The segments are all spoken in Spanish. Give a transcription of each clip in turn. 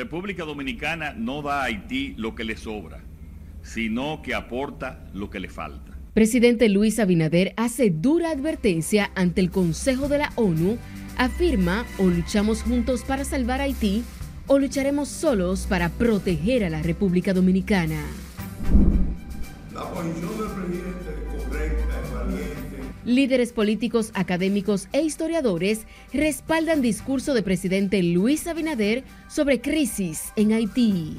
República Dominicana no da a Haití lo que le sobra, sino que aporta lo que le falta. Presidente Luis Abinader hace dura advertencia ante el Consejo de la ONU, afirma o luchamos juntos para salvar a Haití o lucharemos solos para proteger a la República Dominicana. La posición del presidente Líderes políticos, académicos e historiadores respaldan discurso de presidente Luis Abinader sobre crisis en Haití.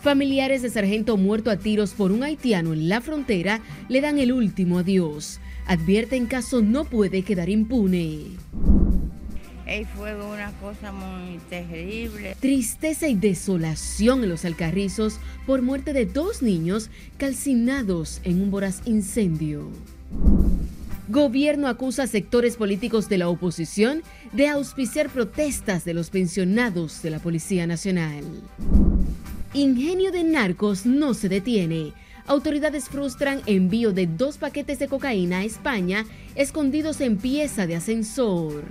Familiares de sargento muerto a tiros por un haitiano en la frontera le dan el último adiós. Advierten caso no puede quedar impune. Fue una cosa muy terrible. Tristeza y desolación en los Alcarrizos por muerte de dos niños calcinados en un voraz incendio. Gobierno acusa a sectores políticos de la oposición de auspiciar protestas de los pensionados de la Policía Nacional. Ingenio de narcos no se detiene. Autoridades frustran envío de dos paquetes de cocaína a España escondidos en pieza de ascensor.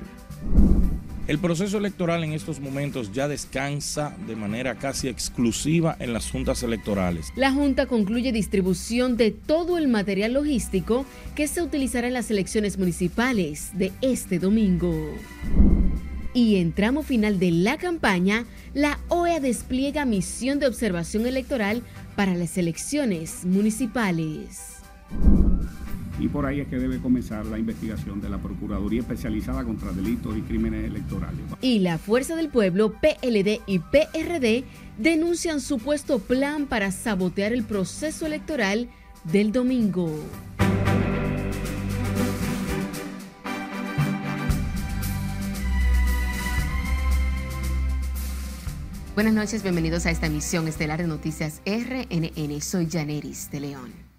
El proceso electoral en estos momentos ya descansa de manera casi exclusiva en las juntas electorales. La Junta concluye distribución de todo el material logístico que se utilizará en las elecciones municipales de este domingo. Y en tramo final de la campaña, la OEA despliega misión de observación electoral para las elecciones municipales. Y por ahí es que debe comenzar la investigación de la Procuraduría Especializada contra Delitos y Crímenes Electorales. Y la Fuerza del Pueblo, PLD y PRD denuncian supuesto plan para sabotear el proceso electoral del domingo. Buenas noches, bienvenidos a esta emisión estelar de Noticias RNN. Soy Janeris de León.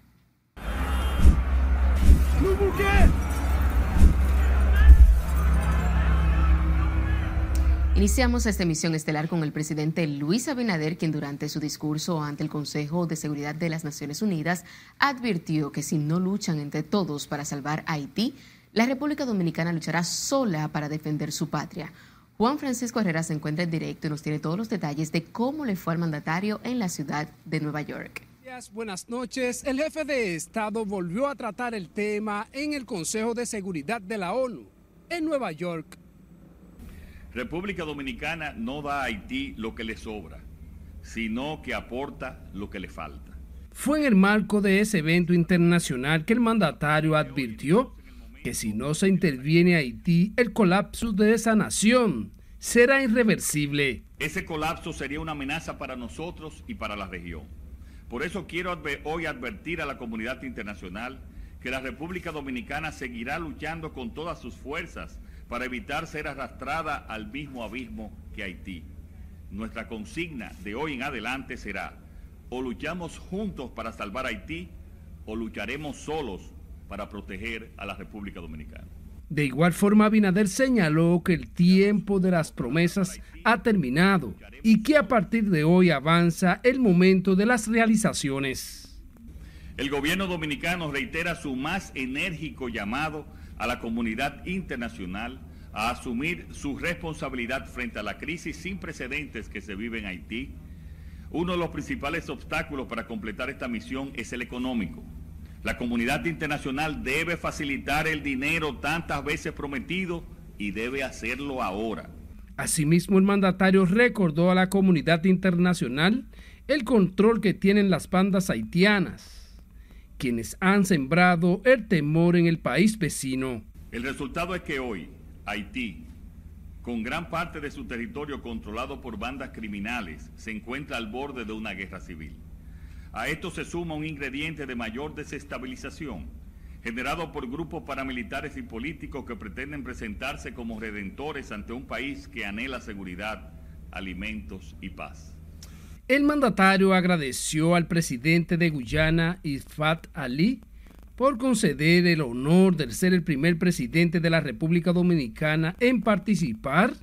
Iniciamos esta emisión estelar con el presidente Luis Abinader, quien durante su discurso ante el Consejo de Seguridad de las Naciones Unidas advirtió que si no luchan entre todos para salvar Haití, la República Dominicana luchará sola para defender su patria. Juan Francisco Herrera se encuentra en directo y nos tiene todos los detalles de cómo le fue al mandatario en la ciudad de Nueva York. Buenas noches. El jefe de Estado volvió a tratar el tema en el Consejo de Seguridad de la ONU en Nueva York. República Dominicana no da a Haití lo que le sobra, sino que aporta lo que le falta. Fue en el marco de ese evento internacional que el mandatario advirtió que si no se interviene Haití, el colapso de esa nación será irreversible. Ese colapso sería una amenaza para nosotros y para la región. Por eso quiero hoy advertir a la comunidad internacional que la República Dominicana seguirá luchando con todas sus fuerzas para evitar ser arrastrada al mismo abismo que Haití. Nuestra consigna de hoy en adelante será, o luchamos juntos para salvar Haití, o lucharemos solos para proteger a la República Dominicana. De igual forma, Abinader señaló que el tiempo de las promesas ha terminado y que a partir de hoy avanza el momento de las realizaciones. El gobierno dominicano reitera su más enérgico llamado a la comunidad internacional a asumir su responsabilidad frente a la crisis sin precedentes que se vive en Haití. Uno de los principales obstáculos para completar esta misión es el económico. La comunidad internacional debe facilitar el dinero tantas veces prometido y debe hacerlo ahora. Asimismo, el mandatario recordó a la comunidad internacional el control que tienen las bandas haitianas, quienes han sembrado el temor en el país vecino. El resultado es que hoy Haití, con gran parte de su territorio controlado por bandas criminales, se encuentra al borde de una guerra civil. A esto se suma un ingrediente de mayor desestabilización, generado por grupos paramilitares y políticos que pretenden presentarse como redentores ante un país que anhela seguridad, alimentos y paz. El mandatario agradeció al presidente de Guyana, Ifat Ali, por conceder el honor de ser el primer presidente de la República Dominicana en participar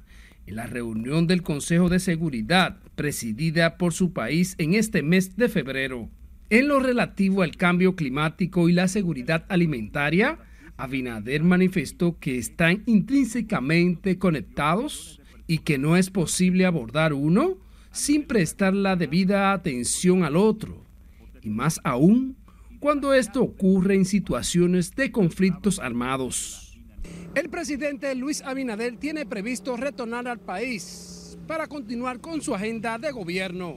en la reunión del Consejo de Seguridad presidida por su país en este mes de febrero. En lo relativo al cambio climático y la seguridad alimentaria, Abinader manifestó que están intrínsecamente conectados y que no es posible abordar uno sin prestar la debida atención al otro, y más aún cuando esto ocurre en situaciones de conflictos armados. El presidente Luis Abinader tiene previsto retornar al país para continuar con su agenda de gobierno.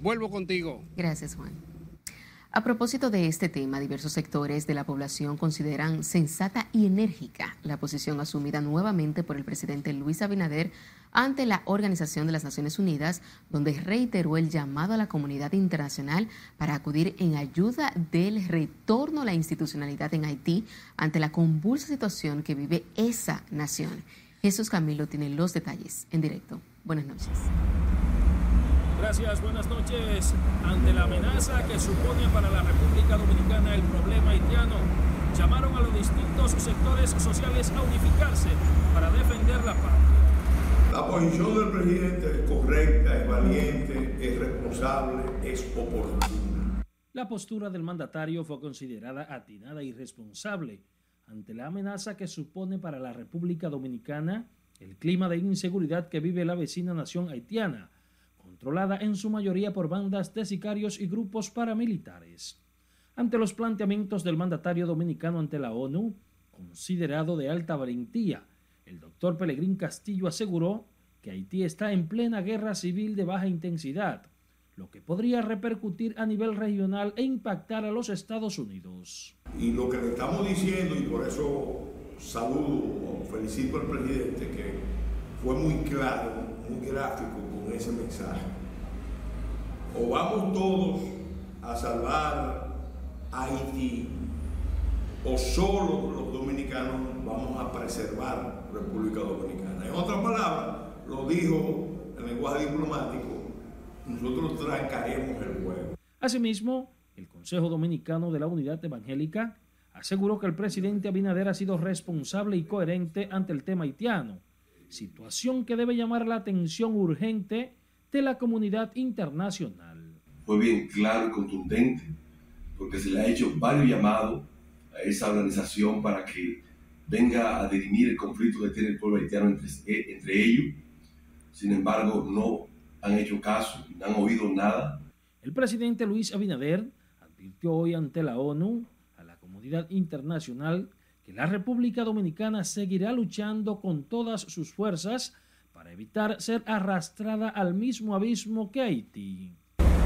Vuelvo contigo. Gracias, Juan. A propósito de este tema, diversos sectores de la población consideran sensata y enérgica la posición asumida nuevamente por el presidente Luis Abinader ante la Organización de las Naciones Unidas, donde reiteró el llamado a la comunidad internacional para acudir en ayuda del retorno a la institucionalidad en Haití ante la convulsa situación que vive esa nación. Jesús Camilo tiene los detalles en directo. Buenas noches. Gracias, buenas noches. Ante la amenaza que supone para la República Dominicana el problema haitiano, llamaron a los distintos sectores sociales a unificarse para defender la paz. La posición del presidente es correcta, es valiente, es responsable, es oportuna. La postura del mandatario fue considerada atinada y responsable ante la amenaza que supone para la República Dominicana el clima de inseguridad que vive la vecina nación haitiana controlada en su mayoría por bandas de sicarios y grupos paramilitares. Ante los planteamientos del mandatario dominicano ante la ONU, considerado de alta valentía, el doctor Pelegrín Castillo aseguró que Haití está en plena guerra civil de baja intensidad, lo que podría repercutir a nivel regional e impactar a los Estados Unidos. Y lo que le estamos diciendo, y por eso saludo o felicito al presidente, que fue muy claro, muy gráfico ese mensaje. O vamos todos a salvar Haití, o solo los dominicanos vamos a preservar República Dominicana. En otras palabras, lo dijo en lenguaje diplomático, nosotros trancaremos el juego. Asimismo, el Consejo Dominicano de la Unidad Evangélica aseguró que el presidente Abinader ha sido responsable y coherente ante el tema haitiano situación que debe llamar la atención urgente de la comunidad internacional. Fue bien claro y contundente, porque se le ha hecho varios llamados a esa organización para que venga a dirimir el conflicto que tiene el pueblo haitiano entre, entre ellos. Sin embargo, no han hecho caso, no han oído nada. El presidente Luis Abinader advirtió hoy ante la ONU a la comunidad internacional que la República Dominicana seguirá luchando con todas sus fuerzas para evitar ser arrastrada al mismo abismo que Haití.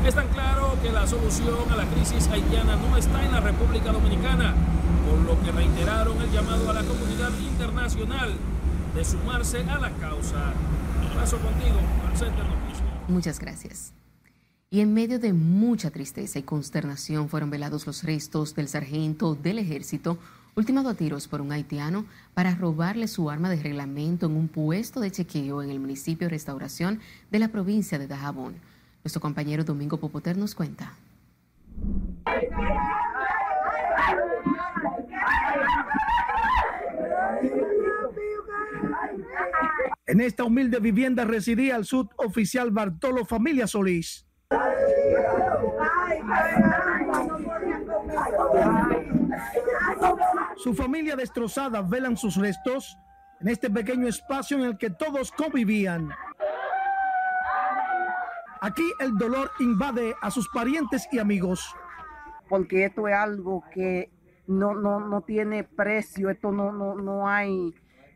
Es tan claro que la solución a la crisis haitiana no está en la República Dominicana, por lo que reiteraron el llamado a la comunidad internacional de sumarse a la causa. Paso contigo al Centro Muchas gracias. Y en medio de mucha tristeza y consternación fueron velados los restos del sargento del ejército ultimado a tiros por un haitiano para robarle su arma de reglamento en un puesto de chequeo en el municipio de Restauración de la provincia de Dajabón. Nuestro compañero Domingo Popoter nos cuenta. En esta humilde vivienda residía el suboficial Bartolo Familia Solís. Su familia destrozada velan sus restos en este pequeño espacio en el que todos convivían. Aquí el dolor invade a sus parientes y amigos. Porque esto es algo que no, no, no tiene precio, esto no, no, no hay,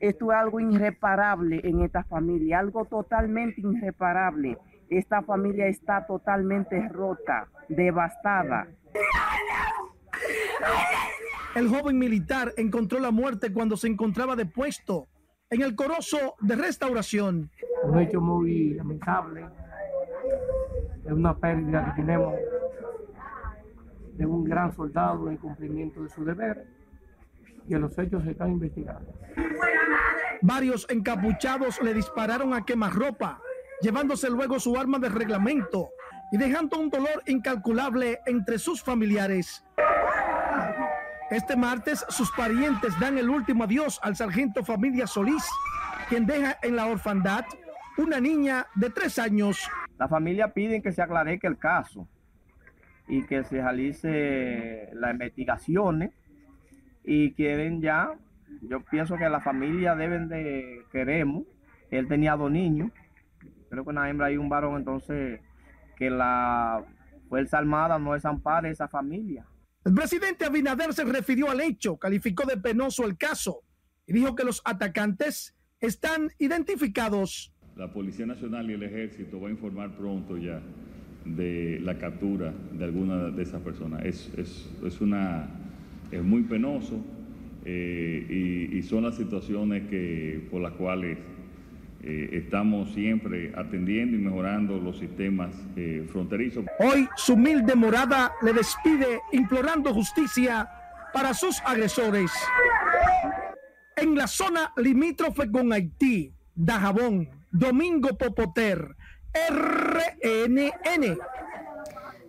esto es algo irreparable en esta familia, algo totalmente irreparable. Esta familia está totalmente rota, devastada. El joven militar encontró la muerte cuando se encontraba de puesto en el corozo de restauración. Un hecho muy lamentable, es una pérdida que tenemos de un gran soldado en cumplimiento de su deber y los hechos se están investigando. Varios encapuchados le dispararon a quemarropa, llevándose luego su arma de reglamento y dejando un dolor incalculable entre sus familiares. Este martes sus parientes dan el último adiós al sargento Familia Solís, quien deja en la orfandad una niña de tres años. La familia pide que se aclare el caso y que se realice las investigaciones y quieren ya, yo pienso que la familia deben de, queremos, él tenía dos niños, creo que una hembra y un varón, entonces que la Fuerza Armada no desampare esa familia. El presidente Abinader se refirió al hecho, calificó de penoso el caso y dijo que los atacantes están identificados. La Policía Nacional y el Ejército va a informar pronto ya de la captura de alguna de esas personas. Es, es, es una, es muy penoso eh, y, son las situaciones que, por las cuales eh, estamos siempre atendiendo y mejorando los sistemas eh, fronterizos. Hoy su humilde morada le despide implorando justicia para sus agresores. En la zona limítrofe con Haití, Dajabón, Domingo Popoter, RNN.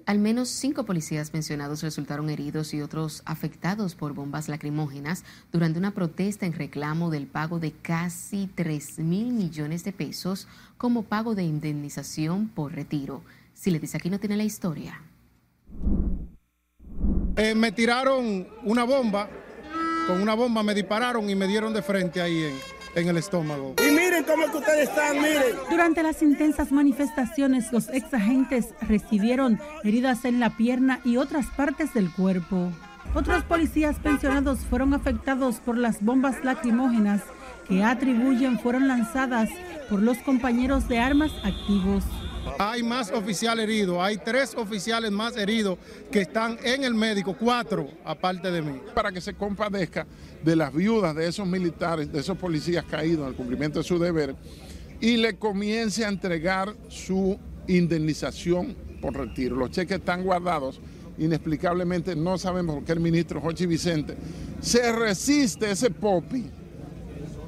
Al menos cinco policías mencionados resultaron heridos y otros afectados por bombas lacrimógenas durante una protesta en reclamo del pago de casi 3 mil millones de pesos como pago de indemnización por retiro. Si le dice aquí no tiene la historia. Eh, me tiraron una bomba, con una bomba me dispararon y me dieron de frente ahí en, en el estómago. Y miren cómo que ustedes están, miren. Durante las intensas manifestaciones, los ex agentes recibieron heridas en la pierna y otras partes del cuerpo. Otros policías pensionados fueron afectados por las bombas lacrimógenas que atribuyen fueron lanzadas por los compañeros de armas activos. Hay más oficiales heridos, hay tres oficiales más heridos que están en el médico, cuatro aparte de mí. Para que se compadezca de las viudas de esos militares, de esos policías caídos en el cumplimiento de su deber y le comience a entregar su indemnización por retiro. Los cheques están guardados, inexplicablemente no sabemos por qué el ministro Jochi Vicente se resiste, ese popi,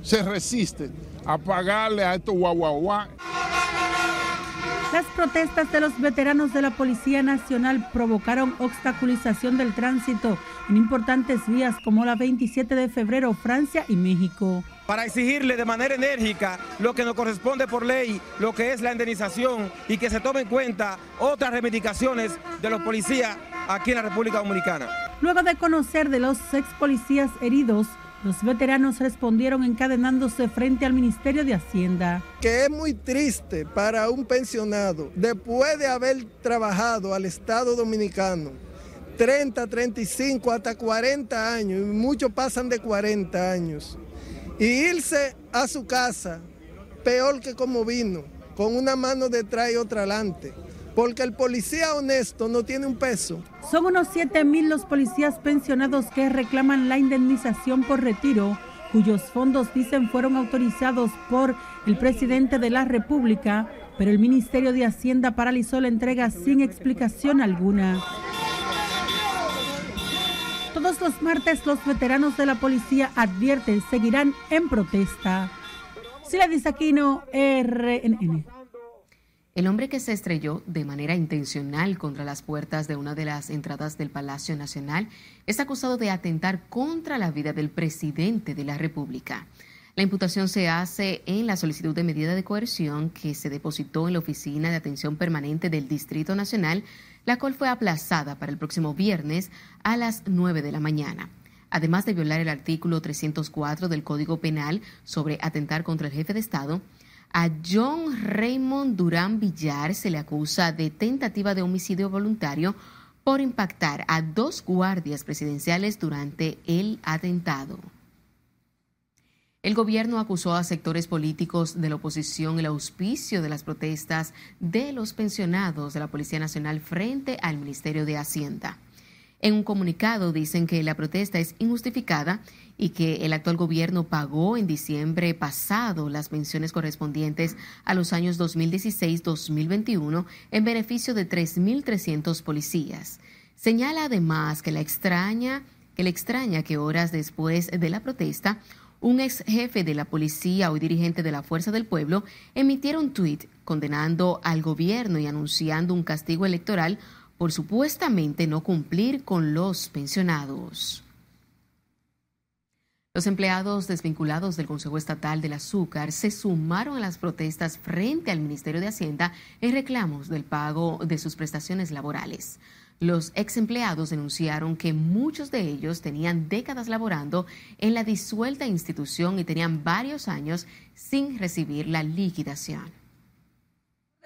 se resiste a pagarle a estos guaguaguá. Las protestas de los veteranos de la Policía Nacional provocaron obstaculización del tránsito en importantes vías como la 27 de febrero, Francia y México. Para exigirle de manera enérgica lo que nos corresponde por ley, lo que es la indemnización y que se tome en cuenta otras reivindicaciones de los policías aquí en la República Dominicana. Luego de conocer de los ex policías heridos, los veteranos respondieron encadenándose frente al Ministerio de Hacienda. Que es muy triste para un pensionado, después de haber trabajado al Estado Dominicano, 30, 35, hasta 40 años, y muchos pasan de 40 años, y irse a su casa peor que como vino, con una mano detrás y otra adelante porque el policía honesto no tiene un peso. Son unos 7 mil los policías pensionados que reclaman la indemnización por retiro, cuyos fondos dicen fueron autorizados por el presidente de la República, pero el Ministerio de Hacienda paralizó la entrega sin explicación alguna. Todos los martes los veteranos de la policía advierten seguirán en protesta. Sila Aquino, RNN. El hombre que se estrelló de manera intencional contra las puertas de una de las entradas del Palacio Nacional es acusado de atentar contra la vida del presidente de la República. La imputación se hace en la solicitud de medida de coerción que se depositó en la Oficina de Atención Permanente del Distrito Nacional, la cual fue aplazada para el próximo viernes a las 9 de la mañana. Además de violar el artículo 304 del Código Penal sobre atentar contra el jefe de Estado, a John Raymond Durán Villar se le acusa de tentativa de homicidio voluntario por impactar a dos guardias presidenciales durante el atentado. El gobierno acusó a sectores políticos de la oposición el auspicio de las protestas de los pensionados de la Policía Nacional frente al Ministerio de Hacienda. En un comunicado dicen que la protesta es injustificada y que el actual gobierno pagó en diciembre pasado las pensiones correspondientes a los años 2016-2021 en beneficio de 3.300 policías. Señala además que la extraña que le extraña que horas después de la protesta un ex jefe de la policía, hoy dirigente de la Fuerza del Pueblo, emitiera un tuit condenando al gobierno y anunciando un castigo electoral por supuestamente no cumplir con los pensionados. Los empleados desvinculados del Consejo Estatal del Azúcar se sumaron a las protestas frente al Ministerio de Hacienda en reclamos del pago de sus prestaciones laborales. Los ex empleados denunciaron que muchos de ellos tenían décadas laborando en la disuelta institución y tenían varios años sin recibir la liquidación.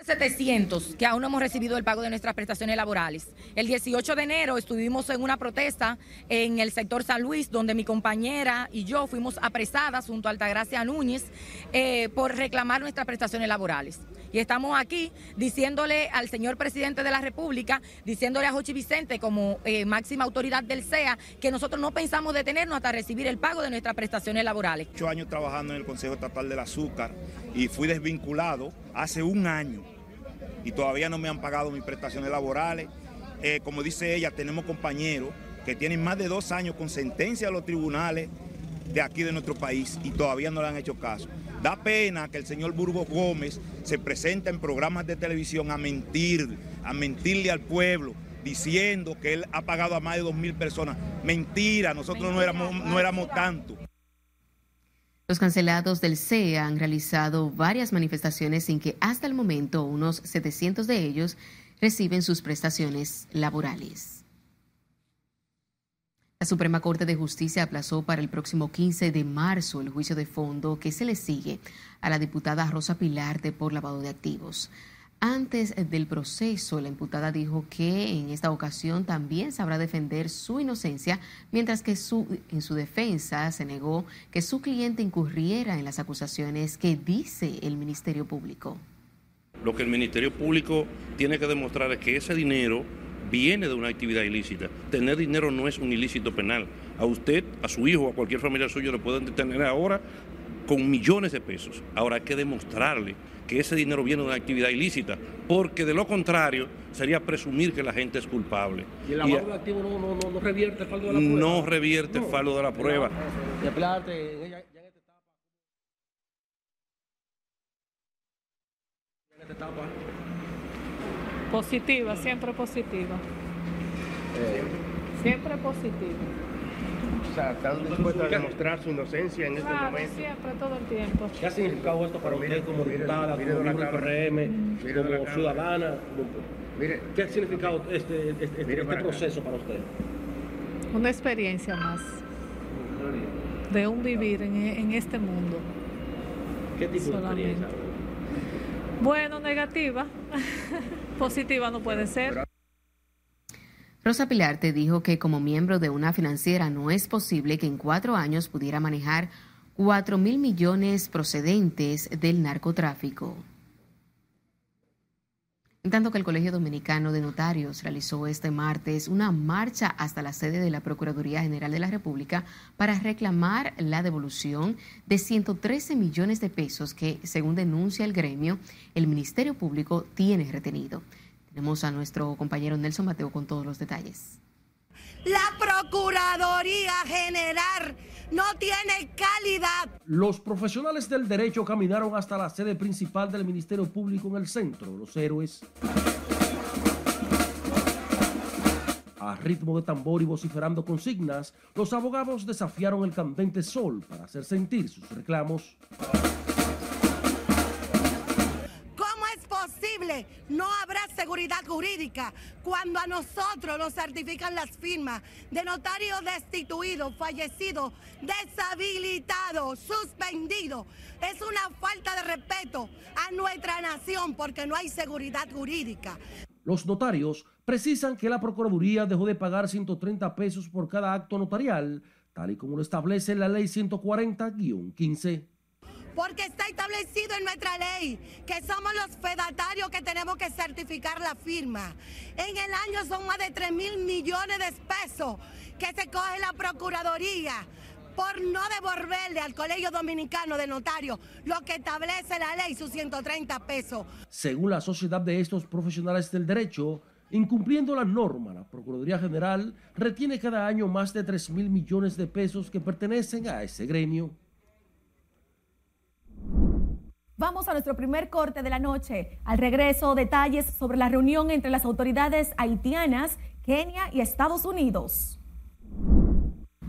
700 que aún no hemos recibido el pago de nuestras prestaciones laborales. El 18 de enero estuvimos en una protesta en el sector San Luis, donde mi compañera y yo fuimos apresadas junto a Altagracia Núñez eh, por reclamar nuestras prestaciones laborales. Y estamos aquí diciéndole al señor presidente de la República, diciéndole a Jochi Vicente como eh, máxima autoridad del CEA, que nosotros no pensamos detenernos hasta recibir el pago de nuestras prestaciones laborales. Ocho años trabajando en el Consejo Estatal del Azúcar y fui desvinculado hace un año y todavía no me han pagado mis prestaciones laborales. Eh, como dice ella, tenemos compañeros que tienen más de dos años con sentencia a los tribunales de aquí de nuestro país y todavía no le han hecho caso. Da pena que el señor Burgos Gómez se presente en programas de televisión a mentir, a mentirle al pueblo, diciendo que él ha pagado a más de dos mil personas. Mentira, nosotros no éramos, no éramos tanto. Los cancelados del CEA han realizado varias manifestaciones sin que hasta el momento unos 700 de ellos reciben sus prestaciones laborales. La Suprema Corte de Justicia aplazó para el próximo 15 de marzo el juicio de fondo que se le sigue a la diputada Rosa Pilarte por lavado de activos. Antes del proceso, la imputada dijo que en esta ocasión también sabrá defender su inocencia, mientras que en su defensa se negó que su cliente incurriera en las acusaciones que dice el Ministerio Público. Lo que el Ministerio Público tiene que demostrar es que ese dinero viene de una actividad ilícita. Tener dinero no es un ilícito penal. A usted, a su hijo, a cualquier familiar suyo le pueden detener ahora con millones de pesos. Ahora hay que demostrarle que ese dinero viene de una actividad ilícita, porque de lo contrario sería presumir que la gente es culpable. ¿Y el lavado de activos no, no, no, no, revierte el faldo de la prueba? No revierte el faldo de la prueba. Etapa. Positiva, siempre positiva. Eh, Siempre positiva. o sea, están dispuestos a demostrar su inocencia en este momento. siempre, todo el tiempo. ¿Qué ha significado esto para usted como diputada, como miembro del PRM, como ciudadana? como- ¿Qué ha significado este, este, este- este proceso para usted? Una experiencia más de un vivir en, en este mundo. ¿Qué tipo de experiencia? Bueno, negativa. Positiva no puede ser. Rosa Pilarte dijo que como miembro de una financiera no es posible que en cuatro años pudiera manejar 4 mil millones procedentes del narcotráfico. En tanto que el Colegio Dominicano de Notarios realizó este martes una marcha hasta la sede de la Procuraduría General de la República para reclamar la devolución de 113 millones de pesos que, según denuncia el gremio, el Ministerio Público tiene retenido. Tenemos a nuestro compañero Nelson Mateo con todos los detalles. La Procuraduría General no tiene calidad. Los profesionales del derecho caminaron hasta la sede principal del Ministerio Público en el centro, Los Héroes. A ritmo de tambor y vociferando consignas, los abogados desafiaron el candente sol para hacer sentir sus reclamos. No habrá seguridad jurídica cuando a nosotros nos certifican las firmas de notarios destituidos, fallecidos, deshabilitados, suspendidos. Es una falta de respeto a nuestra nación porque no hay seguridad jurídica. Los notarios precisan que la Procuraduría dejó de pagar 130 pesos por cada acto notarial, tal y como lo establece la Ley 140-15. Porque está establecido en nuestra ley que somos los fedatarios que tenemos que certificar la firma. En el año son más de 3 mil millones de pesos que se coge la Procuraduría por no devolverle al Colegio Dominicano de Notarios lo que establece la ley, sus 130 pesos. Según la Sociedad de estos profesionales del derecho, incumpliendo la norma, la Procuraduría General retiene cada año más de 3 mil millones de pesos que pertenecen a ese gremio. Vamos a nuestro primer corte de la noche. Al regreso, detalles sobre la reunión entre las autoridades haitianas, Kenia y Estados Unidos.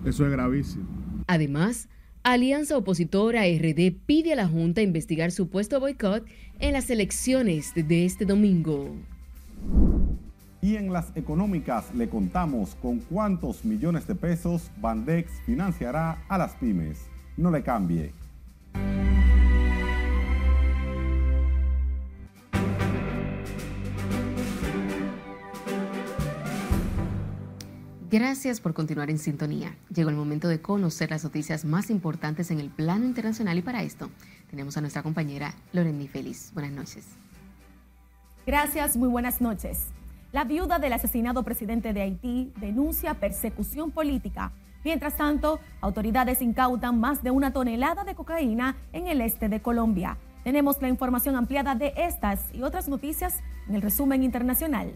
Eso es gravísimo. Además, Alianza Opositora RD pide a la Junta investigar supuesto boicot en las elecciones de este domingo. Y en las económicas le contamos con cuántos millones de pesos Bandex financiará a las pymes. No le cambie. Gracias por continuar en sintonía. Llegó el momento de conocer las noticias más importantes en el plano internacional y para esto tenemos a nuestra compañera Loreni Félix. Buenas noches. Gracias, muy buenas noches. La viuda del asesinado presidente de Haití denuncia persecución política. Mientras tanto, autoridades incautan más de una tonelada de cocaína en el este de Colombia. Tenemos la información ampliada de estas y otras noticias en el resumen internacional.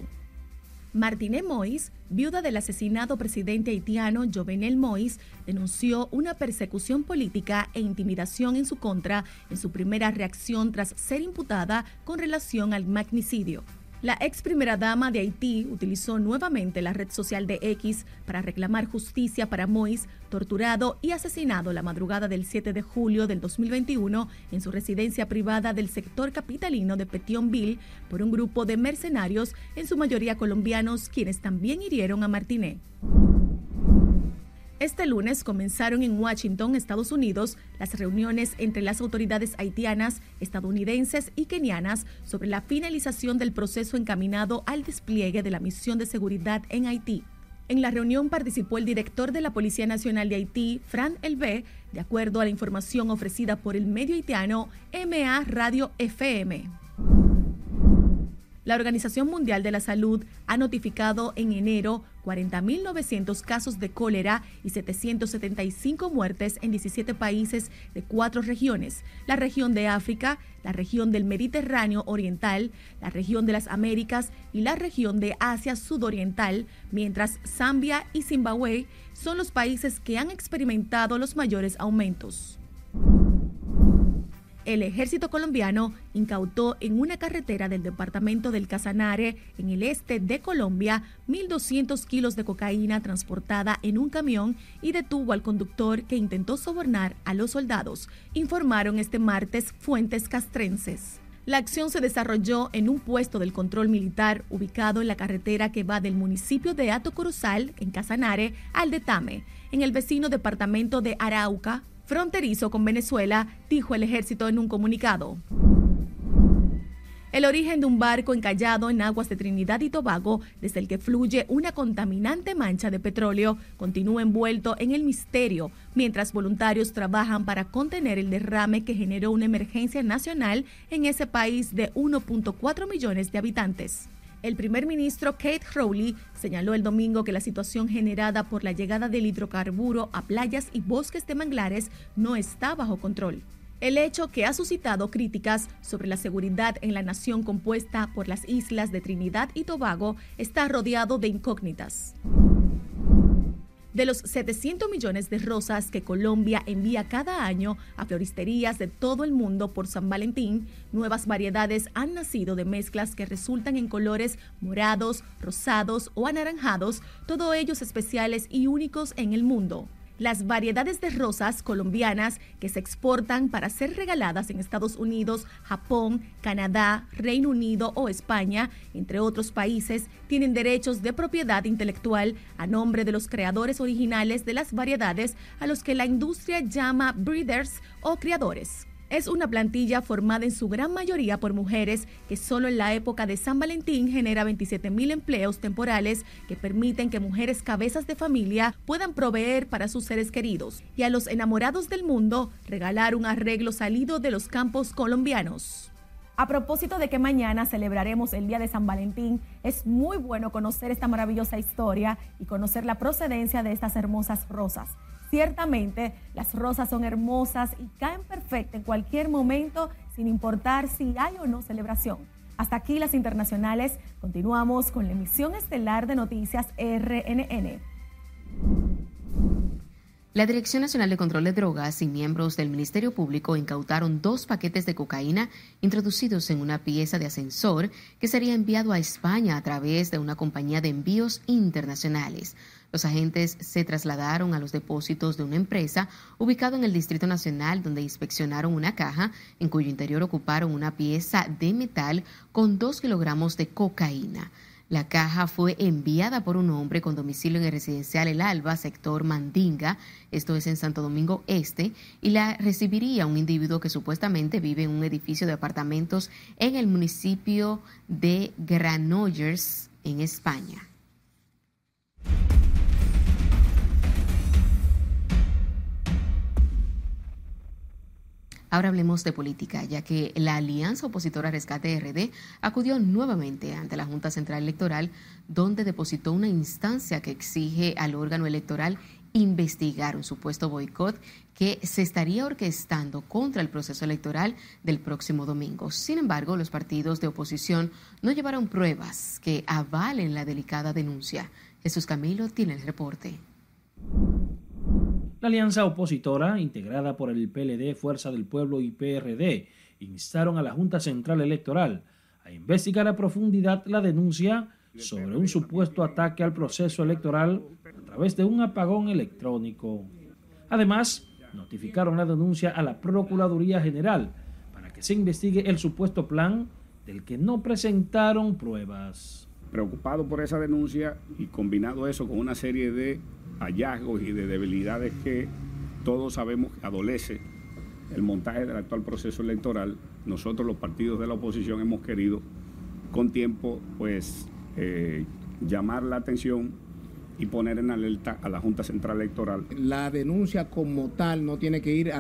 Martine Mois, viuda del asesinado presidente haitiano Jovenel Mois, denunció una persecución política e intimidación en su contra en su primera reacción tras ser imputada con relación al magnicidio. La ex primera dama de Haití utilizó nuevamente la red social de X para reclamar justicia para Mois, torturado y asesinado la madrugada del 7 de julio del 2021 en su residencia privada del sector capitalino de Petionville por un grupo de mercenarios, en su mayoría colombianos, quienes también hirieron a Martinet. Este lunes comenzaron en Washington, Estados Unidos, las reuniones entre las autoridades haitianas, estadounidenses y kenianas sobre la finalización del proceso encaminado al despliegue de la misión de seguridad en Haití. En la reunión participó el director de la Policía Nacional de Haití, Fran Elbe, de acuerdo a la información ofrecida por el medio haitiano MA Radio FM. La Organización Mundial de la Salud ha notificado en enero 40.900 casos de cólera y 775 muertes en 17 países de cuatro regiones, la región de África, la región del Mediterráneo Oriental, la región de las Américas y la región de Asia Sudoriental, mientras Zambia y Zimbabue son los países que han experimentado los mayores aumentos el ejército colombiano incautó en una carretera del departamento del Casanare, en el este de Colombia, 1.200 kilos de cocaína transportada en un camión y detuvo al conductor que intentó sobornar a los soldados, informaron este martes fuentes castrenses. La acción se desarrolló en un puesto del control militar ubicado en la carretera que va del municipio de Ato Corozal, en Casanare, al de Tame, en el vecino departamento de Arauca, fronterizo con Venezuela, dijo el ejército en un comunicado. El origen de un barco encallado en aguas de Trinidad y Tobago, desde el que fluye una contaminante mancha de petróleo, continúa envuelto en el misterio, mientras voluntarios trabajan para contener el derrame que generó una emergencia nacional en ese país de 1.4 millones de habitantes. El primer ministro Kate Crowley señaló el domingo que la situación generada por la llegada del hidrocarburo a playas y bosques de manglares no está bajo control. El hecho que ha suscitado críticas sobre la seguridad en la nación compuesta por las islas de Trinidad y Tobago está rodeado de incógnitas. De los 700 millones de rosas que Colombia envía cada año a floristerías de todo el mundo por San Valentín, nuevas variedades han nacido de mezclas que resultan en colores morados, rosados o anaranjados, todos ellos especiales y únicos en el mundo. Las variedades de rosas colombianas que se exportan para ser regaladas en Estados Unidos, Japón, Canadá, Reino Unido o España, entre otros países, tienen derechos de propiedad intelectual a nombre de los creadores originales de las variedades a los que la industria llama breeders o criadores. Es una plantilla formada en su gran mayoría por mujeres que solo en la época de San Valentín genera 27 mil empleos temporales que permiten que mujeres cabezas de familia puedan proveer para sus seres queridos y a los enamorados del mundo regalar un arreglo salido de los campos colombianos. A propósito de que mañana celebraremos el Día de San Valentín, es muy bueno conocer esta maravillosa historia y conocer la procedencia de estas hermosas rosas. Ciertamente, las rosas son hermosas y caen perfectas en cualquier momento, sin importar si hay o no celebración. Hasta aquí las internacionales. Continuamos con la emisión estelar de noticias RNN. La Dirección Nacional de Control de Drogas y miembros del Ministerio Público incautaron dos paquetes de cocaína introducidos en una pieza de ascensor que sería enviado a España a través de una compañía de envíos internacionales. Los agentes se trasladaron a los depósitos de una empresa ubicado en el Distrito Nacional donde inspeccionaron una caja en cuyo interior ocuparon una pieza de metal con dos kilogramos de cocaína. La caja fue enviada por un hombre con domicilio en el residencial El Alba, sector Mandinga, esto es en Santo Domingo Este, y la recibiría un individuo que supuestamente vive en un edificio de apartamentos en el municipio de Granollers, en España. Ahora hablemos de política, ya que la Alianza Opositora Rescate RD acudió nuevamente ante la Junta Central Electoral, donde depositó una instancia que exige al órgano electoral investigar un supuesto boicot que se estaría orquestando contra el proceso electoral del próximo domingo. Sin embargo, los partidos de oposición no llevaron pruebas que avalen la delicada denuncia. Jesús Camilo tiene el reporte. La alianza opositora, integrada por el PLD, Fuerza del Pueblo y PRD, instaron a la Junta Central Electoral a investigar a profundidad la denuncia sobre un supuesto ataque al proceso electoral a través de un apagón electrónico. Además, notificaron la denuncia a la Procuraduría General para que se investigue el supuesto plan del que no presentaron pruebas. Preocupado por esa denuncia y combinado eso con una serie de hallazgos y de debilidades que todos sabemos que adolece el montaje del actual proceso electoral, nosotros los partidos de la oposición hemos querido con tiempo pues eh, llamar la atención y poner en alerta a la Junta Central Electoral. La denuncia como tal no tiene que ir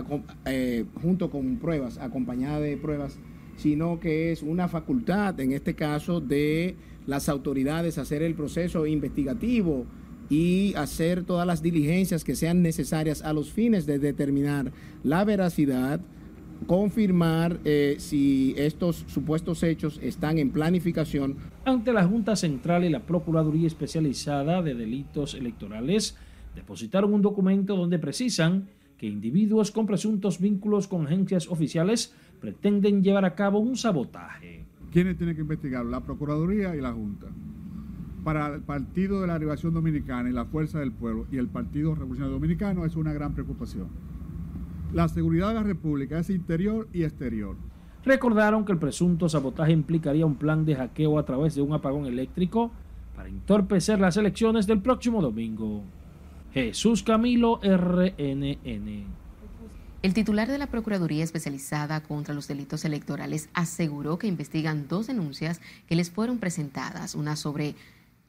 eh, junto con pruebas, acompañada de pruebas, sino que es una facultad, en este caso, de las autoridades hacer el proceso investigativo y hacer todas las diligencias que sean necesarias a los fines de determinar la veracidad, confirmar eh, si estos supuestos hechos están en planificación. Ante la Junta Central y la Procuraduría Especializada de Delitos Electorales, depositaron un documento donde precisan que individuos con presuntos vínculos con agencias oficiales pretenden llevar a cabo un sabotaje. ¿Quiénes tienen que investigar? La Procuraduría y la Junta para el Partido de la Liberación Dominicana y la Fuerza del Pueblo y el Partido Revolucionario Dominicano es una gran preocupación. La seguridad de la República es interior y exterior. Recordaron que el presunto sabotaje implicaría un plan de hackeo a través de un apagón eléctrico para entorpecer las elecciones del próximo domingo. Jesús Camilo, RNN. El titular de la Procuraduría Especializada contra los Delitos Electorales aseguró que investigan dos denuncias que les fueron presentadas, una sobre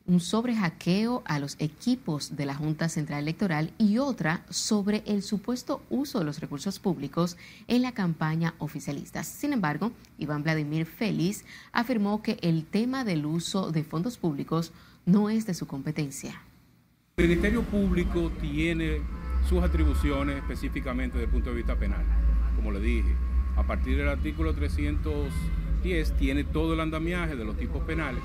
un sobre hackeo a los equipos de la Junta Central Electoral y otra sobre el supuesto uso de los recursos públicos en la campaña oficialista. Sin embargo, Iván Vladimir Félix afirmó que el tema del uso de fondos públicos no es de su competencia. El Ministerio Público tiene sus atribuciones específicamente desde el punto de vista penal, como le dije. A partir del artículo 310 tiene todo el andamiaje de los tipos penales.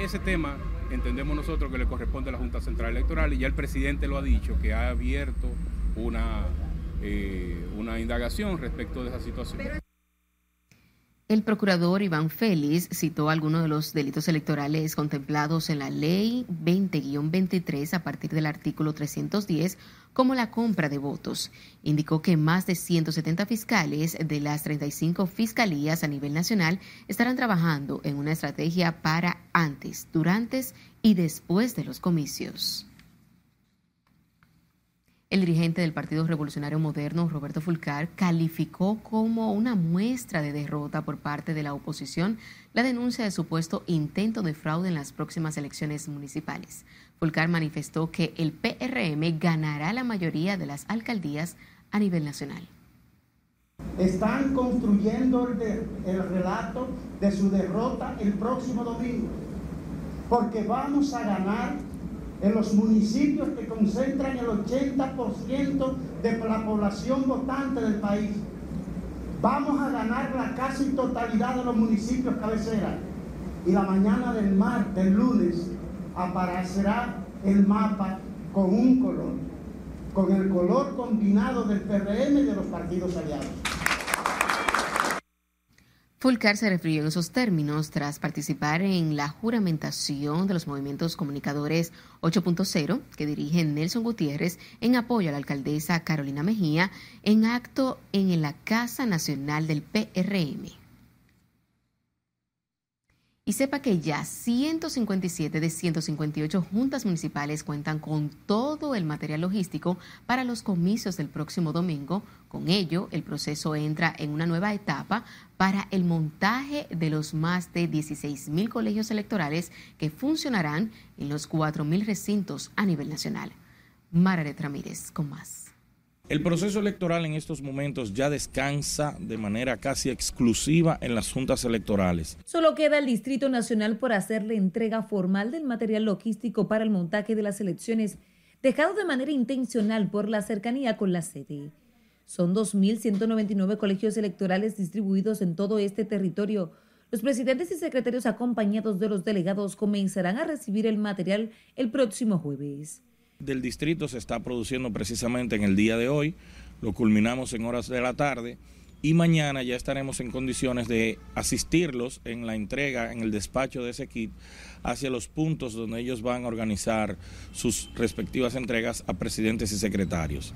Ese tema entendemos nosotros que le corresponde a la Junta Central Electoral y ya el presidente lo ha dicho, que ha abierto una, eh, una indagación respecto de esa situación. El procurador Iván Félix citó algunos de los delitos electorales contemplados en la ley 20-23 a partir del artículo 310 como la compra de votos. Indicó que más de 170 fiscales de las 35 fiscalías a nivel nacional estarán trabajando en una estrategia para antes, durante y después de los comicios. El dirigente del Partido Revolucionario Moderno, Roberto Fulcar, calificó como una muestra de derrota por parte de la oposición la denuncia de supuesto intento de fraude en las próximas elecciones municipales. Fulcar manifestó que el PRM ganará la mayoría de las alcaldías a nivel nacional. Están construyendo el, el relato de su derrota el próximo domingo, porque vamos a ganar en los municipios que concentran el 80% de la población votante del país. Vamos a ganar la casi totalidad de los municipios cabecera. Y la mañana del martes, lunes, aparecerá el mapa con un color, con el color combinado del PRM y de los partidos aliados. Fulcar se refirió en esos términos tras participar en la juramentación de los movimientos comunicadores 8.0 que dirige Nelson Gutiérrez en apoyo a la alcaldesa Carolina Mejía en acto en la Casa Nacional del PRM. Y sepa que ya 157 de 158 juntas municipales cuentan con todo el material logístico para los comicios del próximo domingo. Con ello, el proceso entra en una nueva etapa para el montaje de los más de 16 mil colegios electorales que funcionarán en los 4 mil recintos a nivel nacional. Mararet Ramírez, con más. El proceso electoral en estos momentos ya descansa de manera casi exclusiva en las juntas electorales. Solo queda el Distrito Nacional por hacer la entrega formal del material logístico para el montaje de las elecciones, dejado de manera intencional por la cercanía con la sede. Son 2.199 colegios electorales distribuidos en todo este territorio. Los presidentes y secretarios acompañados de los delegados comenzarán a recibir el material el próximo jueves del distrito se está produciendo precisamente en el día de hoy, lo culminamos en horas de la tarde y mañana ya estaremos en condiciones de asistirlos en la entrega, en el despacho de ese kit hacia los puntos donde ellos van a organizar sus respectivas entregas a presidentes y secretarios.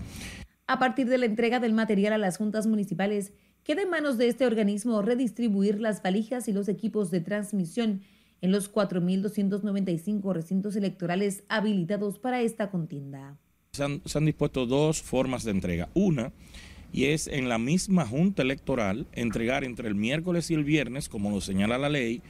A partir de la entrega del material a las juntas municipales, queda en manos de este organismo redistribuir las valijas y los equipos de transmisión en los 4.295 recintos electorales habilitados para esta contienda. Se han, dispuesto dos formas de entrega. Una, y es en la misma Junta Electoral entregar entre el miércoles y el viernes, como lo señala la ley,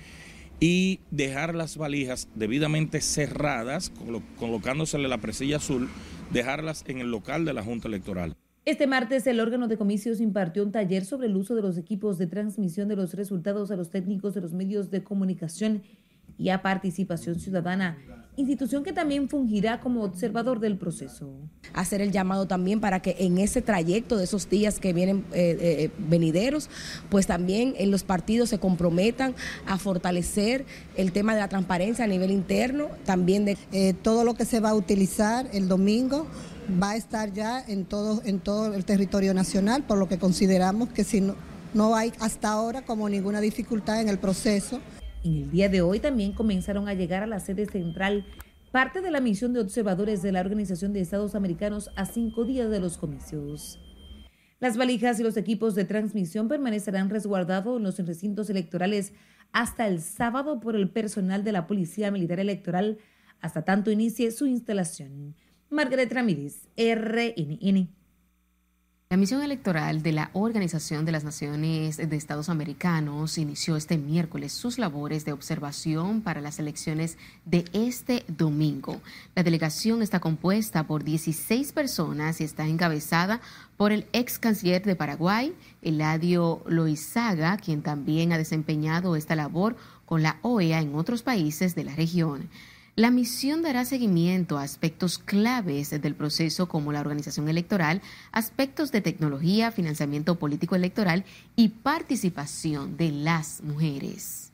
y dejar las valijas debidamente cerradas, colocándosele la presilla azul, dejarlas en el local de la Junta Electoral. Este martes el órgano de comicios impartió un taller sobre el uso de los equipos de transmisión de los resultados a los técnicos de los medios de comunicación y a participación ciudadana, institución que también fungirá como observador del proceso. Hacer el llamado también para que en ese trayecto de esos días que vienen eh, eh, venideros, pues también en los partidos se comprometan a fortalecer el tema de la transparencia a nivel interno, también de eh, todo lo que se va a utilizar el domingo va a estar ya en todo, el territorio nacional, por lo que consideramos que si no, no hay hasta ahora como ninguna dificultad en el proceso. En el día de hoy también comenzaron a llegar a la sede central parte de la misión de observadores de la Organización de Estados Americanos a cinco días de los comicios. Las valijas y los equipos de transmisión permanecerán resguardados en los recintos electorales hasta el sábado por el personal de la Policía Militar Electoral hasta tanto inicie su instalación. Margaret Ramírez, RNN. La misión electoral de la Organización de las Naciones de Estados Americanos inició este miércoles sus labores de observación para las elecciones de este domingo. La delegación está compuesta por 16 personas y está encabezada por el ex canciller de Paraguay, Eladio Loizaga, quien también ha desempeñado esta labor con la OEA en otros países de la región. La misión dará seguimiento a aspectos claves del proceso como la organización electoral, aspectos de tecnología, financiamiento político electoral y participación de las mujeres.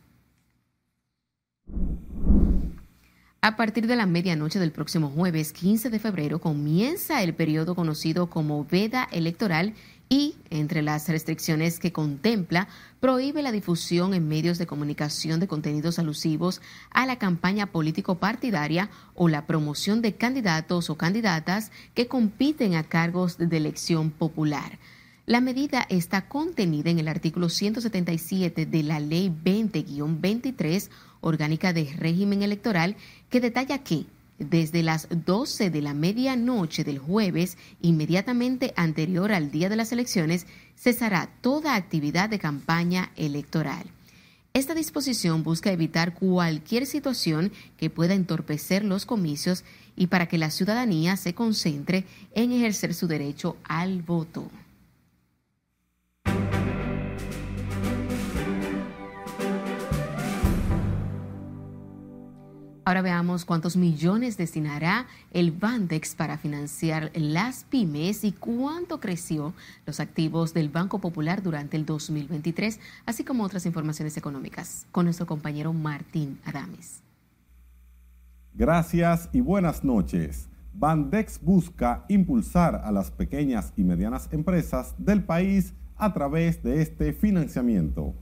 A partir de la medianoche del próximo jueves 15 de febrero comienza el periodo conocido como veda electoral y, entre las restricciones que contempla, prohíbe la difusión en medios de comunicación de contenidos alusivos a la campaña político-partidaria o la promoción de candidatos o candidatas que compiten a cargos de elección popular. La medida está contenida en el artículo 177 de la Ley 20-23, orgánica de régimen electoral, que detalla que desde las 12 de la medianoche del jueves, inmediatamente anterior al día de las elecciones, cesará toda actividad de campaña electoral. Esta disposición busca evitar cualquier situación que pueda entorpecer los comicios y para que la ciudadanía se concentre en ejercer su derecho al voto. Ahora veamos cuántos millones destinará el Bandex para financiar las pymes y cuánto creció los activos del Banco Popular durante el 2023, así como otras informaciones económicas, con nuestro compañero Martín Adames. Gracias y buenas noches. Bandex busca impulsar a las pequeñas y medianas empresas del país a través de este financiamiento.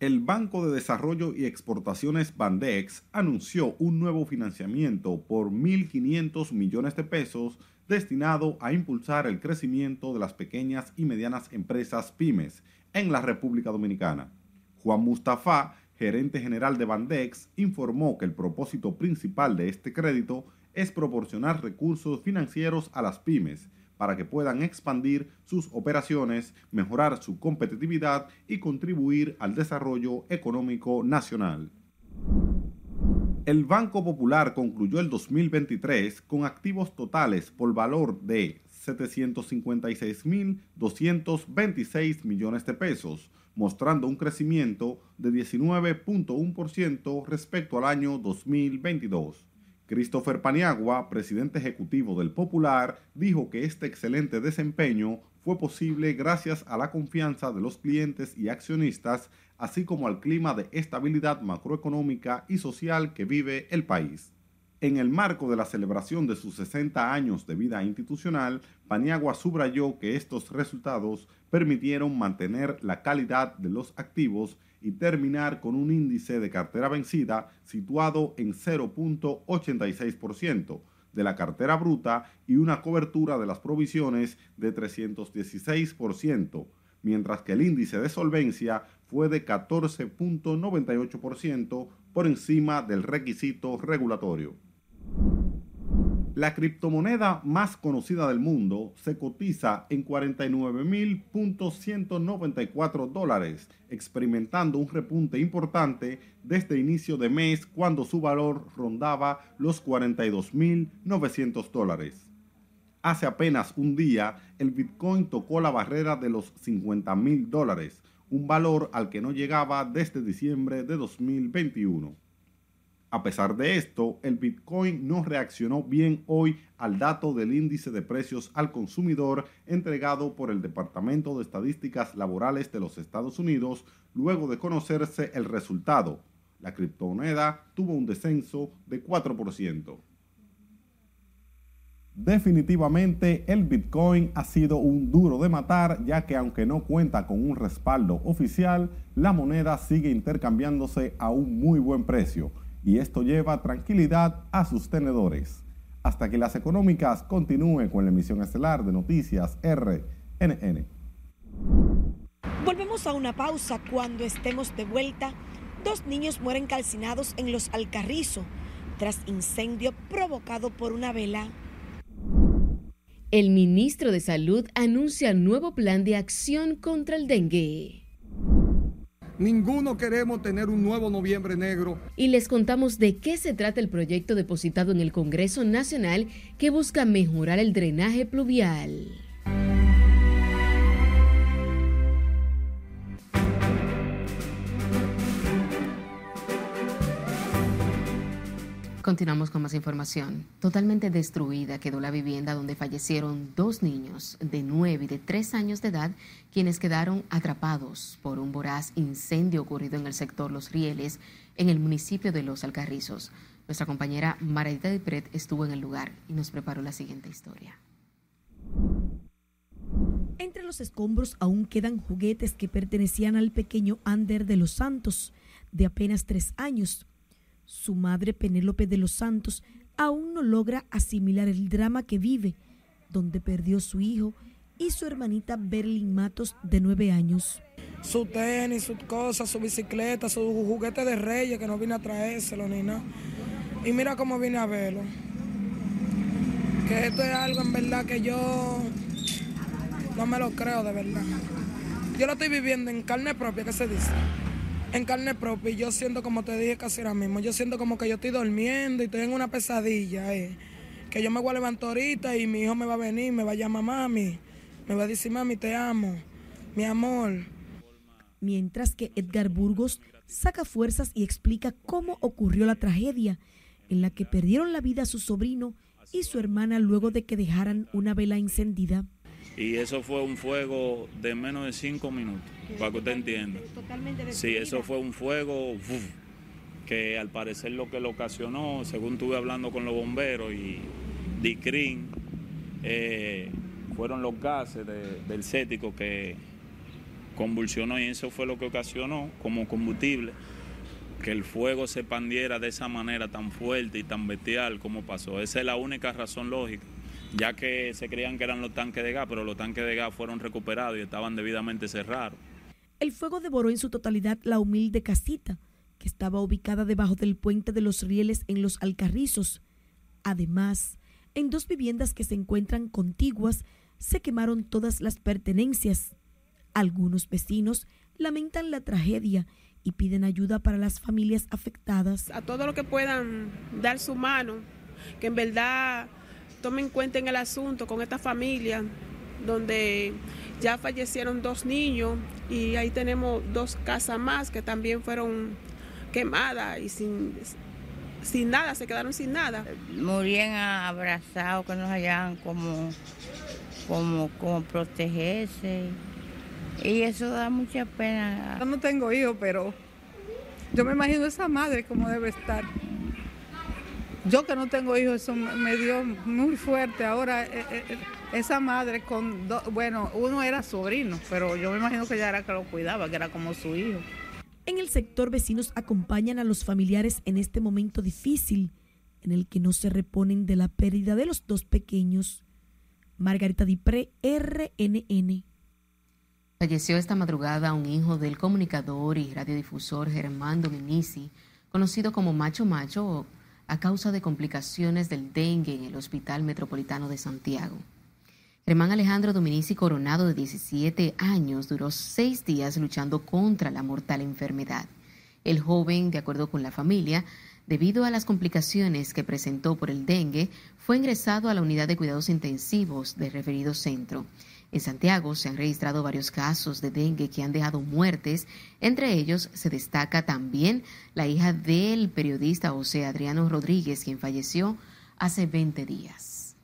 El Banco de Desarrollo y Exportaciones Bandex anunció un nuevo financiamiento por 1.500 millones de pesos destinado a impulsar el crecimiento de las pequeñas y medianas empresas pymes en la República Dominicana. Juan Mustafa, gerente general de Bandex, informó que el propósito principal de este crédito es proporcionar recursos financieros a las pymes para que puedan expandir sus operaciones, mejorar su competitividad y contribuir al desarrollo económico nacional. El Banco Popular concluyó el 2023 con activos totales por valor de 756.226 millones de pesos, mostrando un crecimiento de 19.1% respecto al año 2022. Christopher Paniagua, presidente ejecutivo del Popular, dijo que este excelente desempeño fue posible gracias a la confianza de los clientes y accionistas, así como al clima de estabilidad macroeconómica y social que vive el país. En el marco de la celebración de sus 60 años de vida institucional, Paniagua subrayó que estos resultados permitieron mantener la calidad de los activos y terminar con un índice de cartera vencida situado en 0.86% de la cartera bruta y una cobertura de las provisiones de 316%, mientras que el índice de solvencia fue de 14.98% por encima del requisito regulatorio. La criptomoneda más conocida del mundo se cotiza en 49.194 dólares, experimentando un repunte importante desde inicio de mes cuando su valor rondaba los 42.900 dólares. Hace apenas un día, el Bitcoin tocó la barrera de los 50.000 dólares, un valor al que no llegaba desde diciembre de 2021. A pesar de esto, el Bitcoin no reaccionó bien hoy al dato del índice de precios al consumidor entregado por el Departamento de Estadísticas Laborales de los Estados Unidos luego de conocerse el resultado. La criptomoneda tuvo un descenso de 4%. Definitivamente el Bitcoin ha sido un duro de matar ya que aunque no cuenta con un respaldo oficial, la moneda sigue intercambiándose a un muy buen precio y esto lleva tranquilidad a sus tenedores. Hasta que las económicas continúen con la emisión estelar de noticias RNN. Volvemos a una pausa cuando estemos de vuelta. Dos niños mueren calcinados en los Alcarrizo tras incendio provocado por una vela. El ministro de Salud anuncia nuevo plan de acción contra el dengue. Ninguno queremos tener un nuevo noviembre negro. Y les contamos de qué se trata el proyecto depositado en el Congreso Nacional que busca mejorar el drenaje pluvial. Continuamos con más información. Totalmente destruida quedó la vivienda donde fallecieron dos niños de 9 y de 3 años de edad, quienes quedaron atrapados por un voraz incendio ocurrido en el sector Los Rieles, en el municipio de Los Alcarrizos. Nuestra compañera Maradita de Pret estuvo en el lugar y nos preparó la siguiente historia. Entre los escombros aún quedan juguetes que pertenecían al pequeño Ander de los Santos, de apenas tres años su madre, Penélope de los Santos, aún no logra asimilar el drama que vive, donde perdió su hijo y su hermanita Berlin Matos, de nueve años. Su tenis, sus cosas, su bicicleta, su juguete de reyes, que no vine a traérselo ni nada. Y mira cómo vine a verlo. Que esto es algo en verdad que yo no me lo creo de verdad. Yo lo estoy viviendo en carne propia, ¿qué se dice? En carne propia yo siento como te dije casi ahora mismo, yo siento como que yo estoy durmiendo y estoy en una pesadilla, eh, que yo me voy a levantar ahorita y mi hijo me va a venir, me va a llamar mami, me va a decir mami te amo, mi amor. Mientras que Edgar Burgos saca fuerzas y explica cómo ocurrió la tragedia en la que perdieron la vida su sobrino y su hermana luego de que dejaran una vela encendida y eso fue un fuego de menos de cinco minutos, para que usted entienda. Sí, eso fue un fuego que al parecer lo que lo ocasionó, según estuve hablando con los bomberos y DICRIN, eh, fueron los gases del cético que convulsionó y eso fue lo que ocasionó como combustible que el fuego se pandiera de esa manera tan fuerte y tan bestial como pasó. Esa es la única razón lógica ya que se creían que eran los tanques de gas, pero los tanques de gas fueron recuperados y estaban debidamente cerrados. El fuego devoró en su totalidad la humilde casita, que estaba ubicada debajo del puente de los rieles en los Alcarrizos. Además, en dos viviendas que se encuentran contiguas se quemaron todas las pertenencias. Algunos vecinos lamentan la tragedia y piden ayuda para las familias afectadas. A todo lo que puedan dar su mano, que en verdad tomen cuenta en el asunto con esta familia, donde ya fallecieron dos niños y ahí tenemos dos casas más que también fueron quemadas y sin, sin nada, se quedaron sin nada. Morían abrazados, que nos hayan como, como, como protegerse. Y eso da mucha pena. Yo no tengo hijos, pero yo me imagino esa madre como debe estar. Yo que no tengo hijos, eso me dio muy fuerte. Ahora, eh, eh, esa madre con dos, bueno, uno era sobrino, pero yo me imagino que ella era que lo cuidaba, que era como su hijo. En el sector vecinos acompañan a los familiares en este momento difícil en el que no se reponen de la pérdida de los dos pequeños. Margarita Dipré, RNN. Falleció esta madrugada un hijo del comunicador y radiodifusor Germán Dominici, conocido como Macho Macho, a causa de complicaciones del dengue en el Hospital Metropolitano de Santiago. Germán Alejandro Dominici Coronado, de 17 años, duró seis días luchando contra la mortal enfermedad. El joven, de acuerdo con la familia, debido a las complicaciones que presentó por el dengue, fue ingresado a la unidad de cuidados intensivos del referido centro. En Santiago se han registrado varios casos de dengue que han dejado muertes. Entre ellos se destaca también la hija del periodista José Adriano Rodríguez, quien falleció hace 20 días.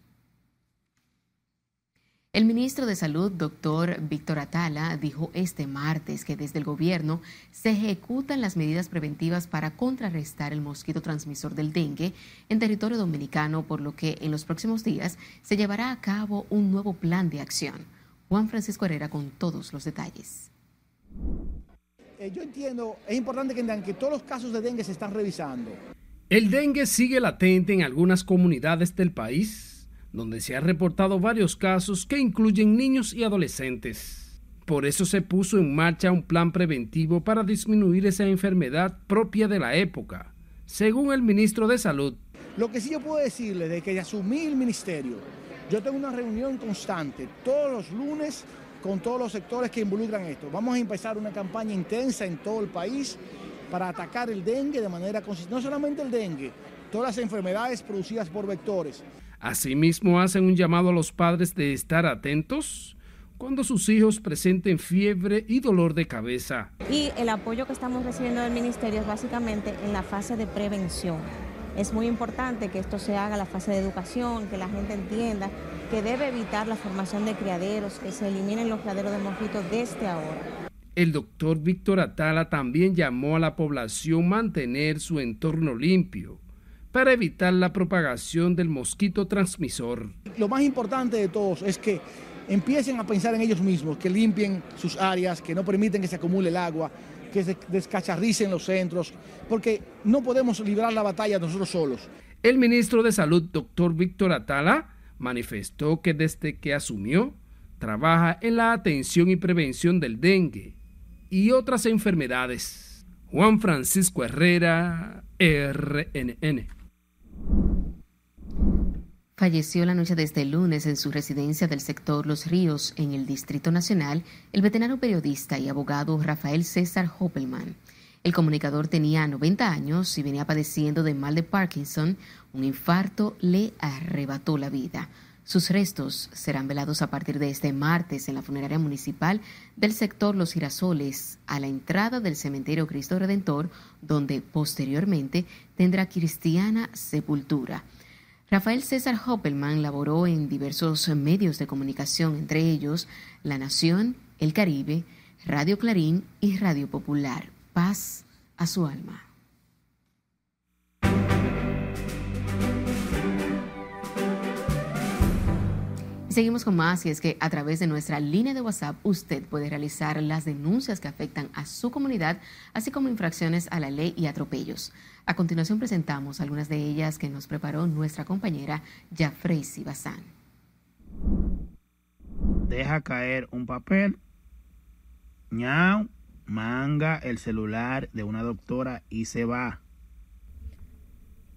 El ministro de Salud, doctor Víctor Atala, dijo este martes que desde el gobierno se ejecutan las medidas preventivas para contrarrestar el mosquito transmisor del dengue en territorio dominicano, por lo que en los próximos días se llevará a cabo un nuevo plan de acción. Juan Francisco Herrera con todos los detalles. Eh, yo entiendo, es importante que entiendan que todos los casos de dengue se están revisando. El dengue sigue latente en algunas comunidades del país, donde se han reportado varios casos que incluyen niños y adolescentes. Por eso se puso en marcha un plan preventivo para disminuir esa enfermedad propia de la época, según el ministro de Salud. Lo que sí yo puedo decirle de que asumí el ministerio, yo tengo una reunión constante todos los lunes con todos los sectores que involucran esto. Vamos a empezar una campaña intensa en todo el país para atacar el dengue de manera consistente. No solamente el dengue, todas las enfermedades producidas por vectores. Asimismo, hacen un llamado a los padres de estar atentos cuando sus hijos presenten fiebre y dolor de cabeza. Y el apoyo que estamos recibiendo del ministerio es básicamente en la fase de prevención es muy importante que esto se haga a la fase de educación, que la gente entienda que debe evitar la formación de criaderos, que se eliminen los criaderos de mosquitos desde ahora. El doctor Víctor Atala también llamó a la población mantener su entorno limpio para evitar la propagación del mosquito transmisor. Lo más importante de todos es que empiecen a pensar en ellos mismos, que limpien sus áreas, que no permiten que se acumule el agua, que se descacharricen los centros, porque no podemos librar la batalla nosotros solos. El ministro de Salud, doctor Víctor Atala, manifestó que desde que asumió, trabaja en la atención y prevención del dengue y otras enfermedades. Juan Francisco Herrera, RNN. Falleció la noche de este lunes en su residencia del sector Los Ríos, en el Distrito Nacional, el veterano periodista y abogado Rafael César Hoppelman. El comunicador tenía 90 años y venía padeciendo de mal de Parkinson. Un infarto le arrebató la vida. Sus restos serán velados a partir de este martes en la funeraria municipal del sector Los Girasoles, a la entrada del cementerio Cristo Redentor, donde posteriormente tendrá cristiana sepultura. Rafael César Hoppelman laboró en diversos medios de comunicación, entre ellos La Nación, El Caribe, Radio Clarín y Radio Popular. Paz a su alma. Seguimos con más y es que a través de nuestra línea de WhatsApp usted puede realizar las denuncias que afectan a su comunidad, así como infracciones a la ley y atropellos. A continuación presentamos algunas de ellas que nos preparó nuestra compañera Jafrey Bazán. Deja caer un papel. ñao, manga el celular de una doctora y se va.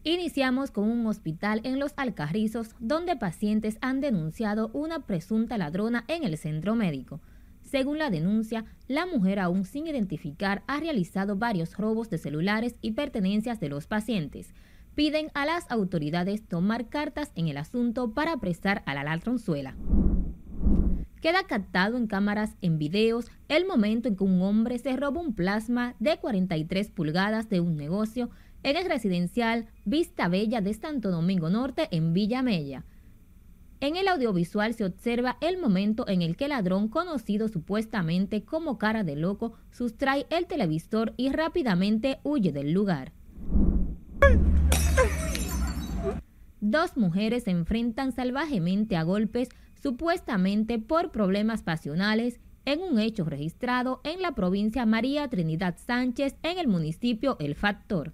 Iniciamos con un hospital en Los Alcarrizos donde pacientes han denunciado una presunta ladrona en el centro médico. Según la denuncia, la mujer aún sin identificar ha realizado varios robos de celulares y pertenencias de los pacientes. Piden a las autoridades tomar cartas en el asunto para apresar a la ladronzuela. Queda captado en cámaras en videos el momento en que un hombre se roba un plasma de 43 pulgadas de un negocio en el residencial Vista Bella de Santo Domingo Norte en Villa Mella. En el audiovisual se observa el momento en el que el ladrón, conocido supuestamente como cara de loco, sustrae el televisor y rápidamente huye del lugar. Dos mujeres se enfrentan salvajemente a golpes, supuestamente por problemas pasionales, en un hecho registrado en la provincia María Trinidad Sánchez en el municipio El Factor.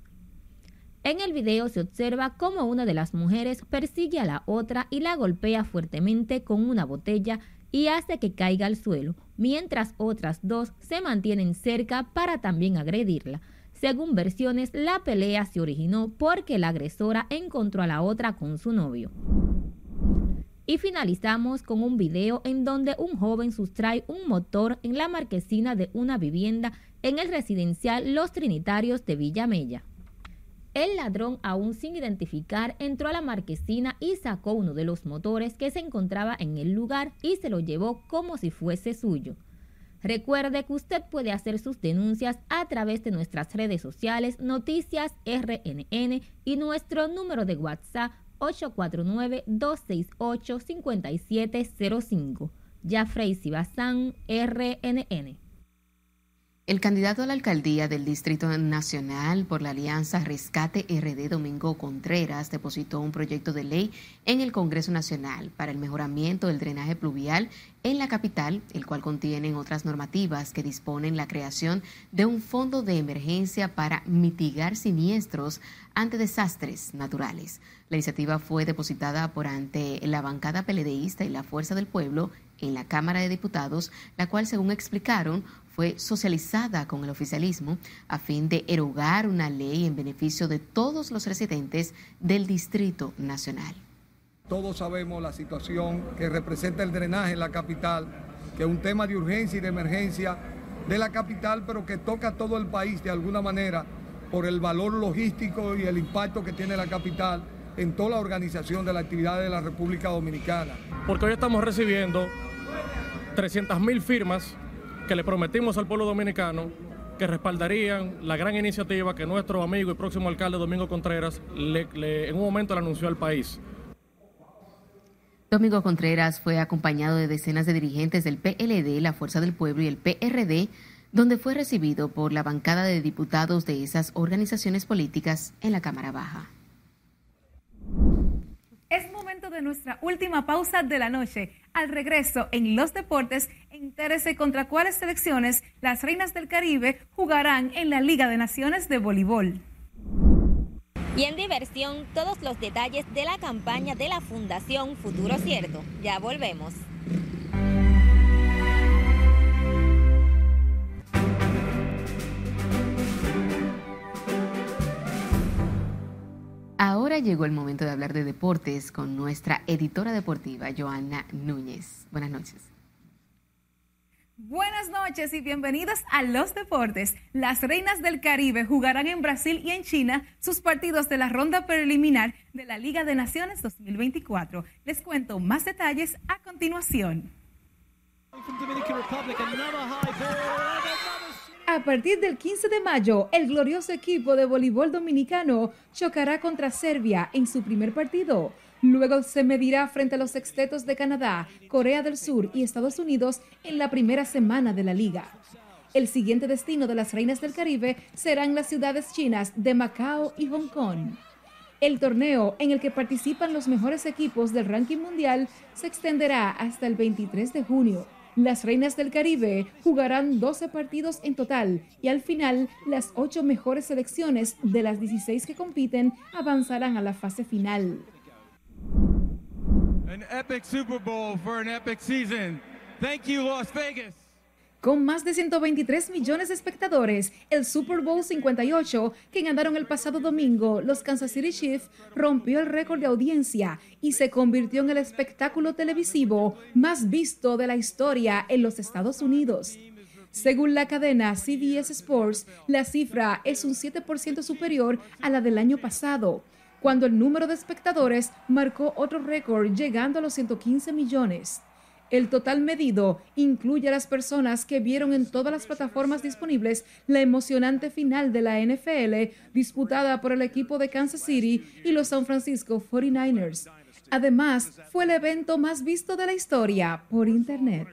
En el video se observa cómo una de las mujeres persigue a la otra y la golpea fuertemente con una botella y hace que caiga al suelo, mientras otras dos se mantienen cerca para también agredirla. Según versiones, la pelea se originó porque la agresora encontró a la otra con su novio. Y finalizamos con un video en donde un joven sustrae un motor en la marquesina de una vivienda en el residencial Los Trinitarios de Villamella. El ladrón, aún sin identificar, entró a la marquesina y sacó uno de los motores que se encontraba en el lugar y se lo llevó como si fuese suyo. Recuerde que usted puede hacer sus denuncias a través de nuestras redes sociales Noticias RNN y nuestro número de WhatsApp 849-268-5705. Jafrey Sibazán, RNN. El candidato a la alcaldía del Distrito Nacional por la Alianza Rescate RD Domingo Contreras depositó un proyecto de ley en el Congreso Nacional para el mejoramiento del drenaje pluvial en la capital, el cual contiene otras normativas que disponen la creación de un fondo de emergencia para mitigar siniestros ante desastres naturales. La iniciativa fue depositada por ante la bancada peledeísta y la Fuerza del Pueblo en la Cámara de Diputados, la cual, según explicaron, fue socializada con el oficialismo a fin de erogar una ley en beneficio de todos los residentes del Distrito Nacional. Todos sabemos la situación que representa el drenaje en la capital, que es un tema de urgencia y de emergencia de la capital, pero que toca a todo el país de alguna manera por el valor logístico y el impacto que tiene la capital en toda la organización de la actividad de la República Dominicana. Porque hoy estamos recibiendo 300 mil firmas que le prometimos al pueblo dominicano que respaldarían la gran iniciativa que nuestro amigo y próximo alcalde Domingo Contreras en un momento le anunció al país. Domingo Contreras fue acompañado de decenas de dirigentes del PLD, la Fuerza del Pueblo y el PRD, donde fue recibido por la bancada de diputados de esas organizaciones políticas en la Cámara Baja. Es momento de nuestra última pausa de la noche. Al regreso en los deportes, entérese contra cuáles selecciones las Reinas del Caribe jugarán en la Liga de Naciones de Voleibol. Y en diversión, todos los detalles de la campaña de la Fundación Futuro Cierto. Ya volvemos. Ahora llegó el momento de hablar de deportes con nuestra editora deportiva, Joana Núñez. Buenas noches. Buenas noches y bienvenidos a los deportes. Las Reinas del Caribe jugarán en Brasil y en China sus partidos de la ronda preliminar de la Liga de Naciones 2024. Les cuento más detalles a continuación. A partir del 15 de mayo, el glorioso equipo de voleibol dominicano chocará contra Serbia en su primer partido. Luego se medirá frente a los sextetos de Canadá, Corea del Sur y Estados Unidos en la primera semana de la liga. El siguiente destino de las Reinas del Caribe serán las ciudades chinas de Macao y Hong Kong. El torneo, en el que participan los mejores equipos del ranking mundial, se extenderá hasta el 23 de junio. Las Reinas del Caribe jugarán 12 partidos en total y al final las 8 mejores selecciones de las 16 que compiten avanzarán a la fase final. An epic Super Bowl for an epic season. Thank you, Las Vegas. Con más de 123 millones de espectadores, el Super Bowl 58, que ganaron el pasado domingo, los Kansas City Chiefs rompió el récord de audiencia y se convirtió en el espectáculo televisivo más visto de la historia en los Estados Unidos. Según la cadena CBS Sports, la cifra es un 7% superior a la del año pasado, cuando el número de espectadores marcó otro récord llegando a los 115 millones. El total medido incluye a las personas que vieron en todas las plataformas disponibles la emocionante final de la NFL disputada por el equipo de Kansas City y los San Francisco 49ers. Además, fue el evento más visto de la historia por Internet.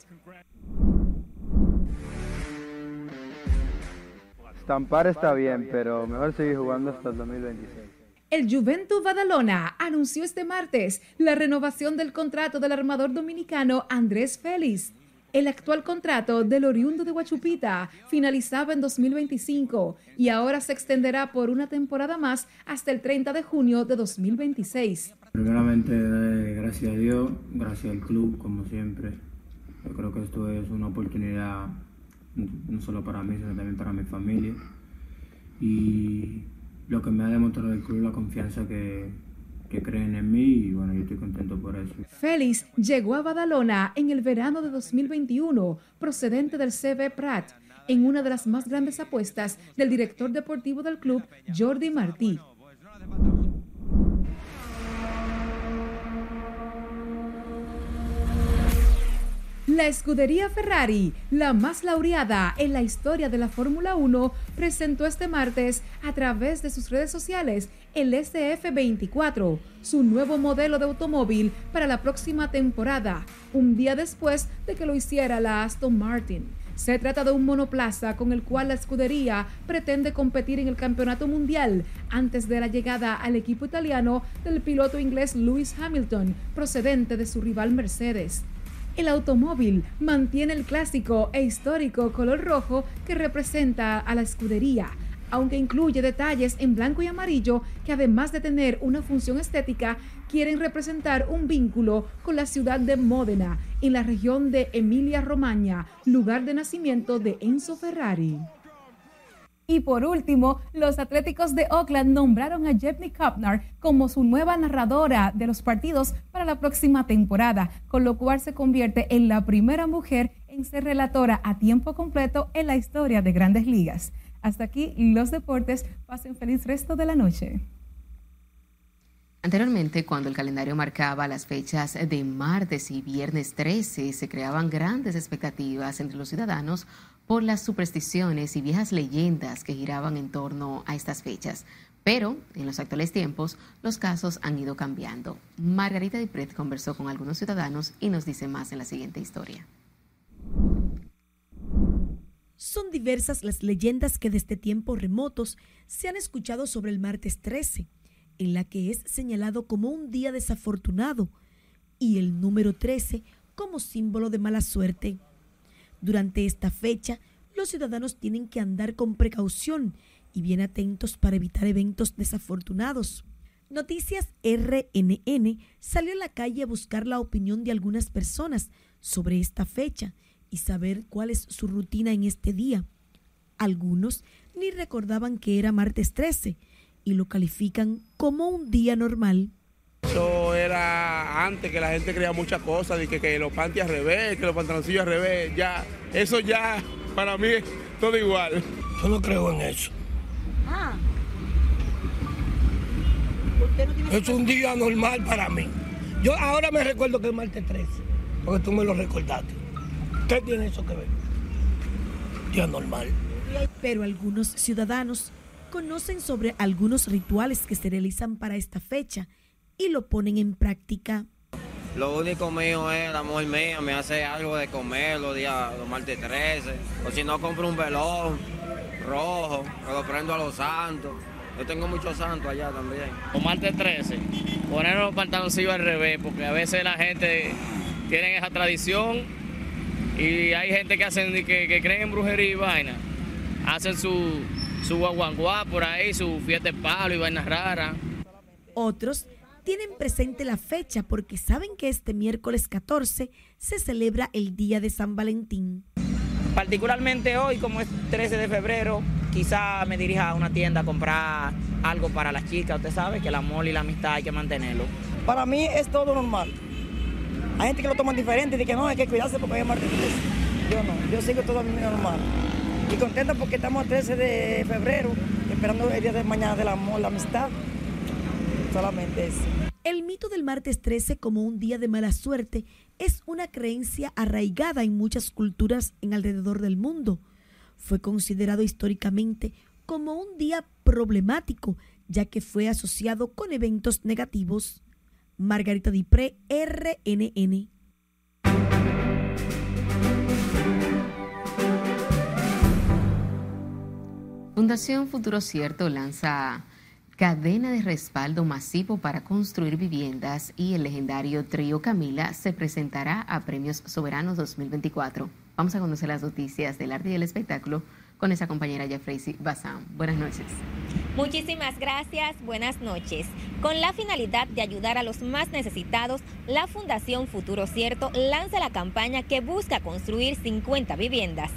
Estampar está bien, pero mejor seguir jugando hasta el 2026. El Juventus Badalona anunció este martes la renovación del contrato del armador dominicano Andrés Félix. El actual contrato del oriundo de Huachupita finalizaba en 2025 y ahora se extenderá por una temporada más hasta el 30 de junio de 2026. Primeramente, gracias a Dios, gracias al club, como siempre. Yo creo que esto es una oportunidad no solo para mí, sino también para mi familia. Y lo que me ha demostrado el club, la confianza que, que creen en mí y bueno, yo estoy contento por eso. Félix llegó a Badalona en el verano de 2021, procedente del CB Prat, en una de las más grandes apuestas del director deportivo del club, Jordi Martí. La escudería Ferrari, la más laureada en la historia de la Fórmula 1, presentó este martes a través de sus redes sociales el SF24, su nuevo modelo de automóvil para la próxima temporada, un día después de que lo hiciera la Aston Martin. Se trata de un monoplaza con el cual la escudería pretende competir en el campeonato mundial antes de la llegada al equipo italiano del piloto inglés Lewis Hamilton, procedente de su rival Mercedes. El automóvil mantiene el clásico e histórico color rojo que representa a la escudería, aunque incluye detalles en blanco y amarillo que además de tener una función estética, quieren representar un vínculo con la ciudad de Módena, en la región de Emilia-Romagna, lugar de nacimiento de Enzo Ferrari. Y por último, los Atléticos de Oakland nombraron a Jeffney Kapnar como su nueva narradora de los partidos para la próxima temporada, con lo cual se convierte en la primera mujer en ser relatora a tiempo completo en la historia de grandes ligas. Hasta aquí los deportes. Pasen feliz resto de la noche. Anteriormente, cuando el calendario marcaba las fechas de martes y viernes 13, se creaban grandes expectativas entre los ciudadanos por las supersticiones y viejas leyendas que giraban en torno a estas fechas. Pero en los actuales tiempos los casos han ido cambiando. Margarita Dipret conversó con algunos ciudadanos y nos dice más en la siguiente historia. Son diversas las leyendas que desde tiempos remotos se han escuchado sobre el martes 13, en la que es señalado como un día desafortunado y el número 13 como símbolo de mala suerte. Durante esta fecha, los ciudadanos tienen que andar con precaución y bien atentos para evitar eventos desafortunados. Noticias RNN salió a la calle a buscar la opinión de algunas personas sobre esta fecha y saber cuál es su rutina en este día. Algunos ni recordaban que era martes 13 y lo califican como un día normal. Eso era antes que la gente creía muchas cosas, de que, que los panties al revés, que los pantaloncillos al revés, ya, eso ya para mí es todo igual. Yo no creo en eso. Ah. Es un día normal para mí. Yo ahora me recuerdo que es martes 13, porque tú me lo recordaste. ¿Qué tiene eso que ver? Día normal. Pero algunos ciudadanos conocen sobre algunos rituales que se realizan para esta fecha y lo ponen en práctica. Lo único mío es la mujer mía, me hace algo de comer los días, los martes 13. O si no, compro un velón rojo, me lo prendo a los santos. Yo tengo muchos santos allá también. Los martes 13, poner los pantaloncillos al revés, porque a veces la gente tiene esa tradición y hay gente que hacen que, que creen en brujería y vaina. Hacen su, su guaguanguá por ahí, su fiesta de palo y vainas raras. Otros tienen presente la fecha porque saben que este miércoles 14 se celebra el Día de San Valentín. Particularmente hoy, como es 13 de febrero, quizá me dirija a una tienda a comprar algo para las chicas. Usted sabe que el amor y la amistad hay que mantenerlo. Para mí es todo normal. Hay gente que lo toma diferente y dice que no, hay que cuidarse porque hay martes 13. Yo no, yo sigo todo a mí normal. Y contento porque estamos a 13 de febrero, esperando el día de mañana del amor, la amistad. Solamente eso. El mito del martes 13 como un día de mala suerte es una creencia arraigada en muchas culturas en alrededor del mundo. Fue considerado históricamente como un día problemático, ya que fue asociado con eventos negativos. Margarita Dipré, RNN. Fundación Futuro Cierto lanza cadena de respaldo masivo para construir viviendas y el legendario trío Camila se presentará a Premios Soberanos 2024. Vamos a conocer las noticias del arte y del espectáculo con esa compañera Jeffrey Bazán. Buenas noches. Muchísimas gracias, buenas noches. Con la finalidad de ayudar a los más necesitados, la Fundación Futuro Cierto lanza la campaña que busca construir 50 viviendas.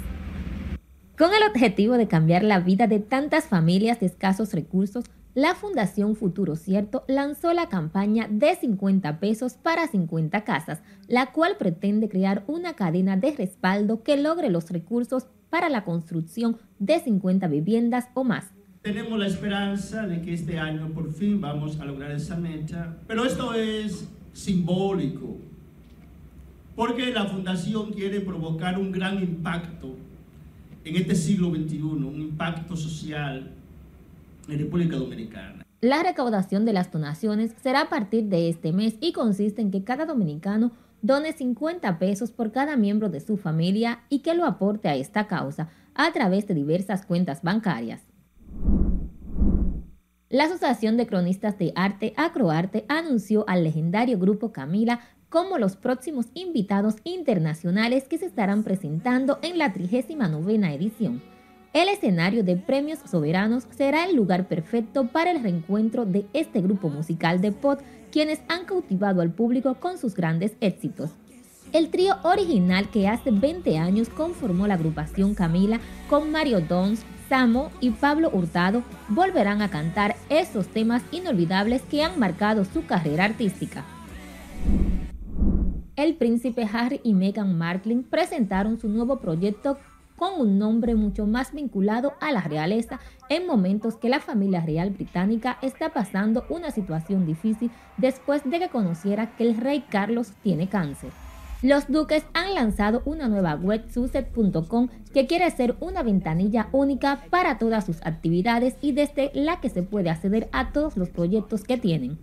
Con el objetivo de cambiar la vida de tantas familias de escasos recursos, la Fundación Futuro Cierto lanzó la campaña de 50 pesos para 50 casas, la cual pretende crear una cadena de respaldo que logre los recursos para la construcción de 50 viviendas o más. Tenemos la esperanza de que este año por fin vamos a lograr esa meta, pero esto es simbólico, porque la Fundación quiere provocar un gran impacto en este siglo XXI, un impacto social República Dominicana. La recaudación de las donaciones será a partir de este mes y consiste en que cada dominicano done 50 pesos por cada miembro de su familia y que lo aporte a esta causa a través de diversas cuentas bancarias. La Asociación de Cronistas de Arte, Acroarte, anunció al legendario grupo Camila como los próximos invitados internacionales que se estarán presentando en la 39 edición. El escenario de Premios Soberanos será el lugar perfecto para el reencuentro de este grupo musical de pop, quienes han cautivado al público con sus grandes éxitos. El trío original que hace 20 años conformó la agrupación Camila con Mario Dons, Samo y Pablo Hurtado volverán a cantar esos temas inolvidables que han marcado su carrera artística el príncipe Harry y Meghan Markle presentaron su nuevo proyecto con un nombre mucho más vinculado a la realeza en momentos que la familia real británica está pasando una situación difícil después de que conociera que el rey Carlos tiene cáncer. Los duques han lanzado una nueva web suset.com que quiere ser una ventanilla única para todas sus actividades y desde la que se puede acceder a todos los proyectos que tienen.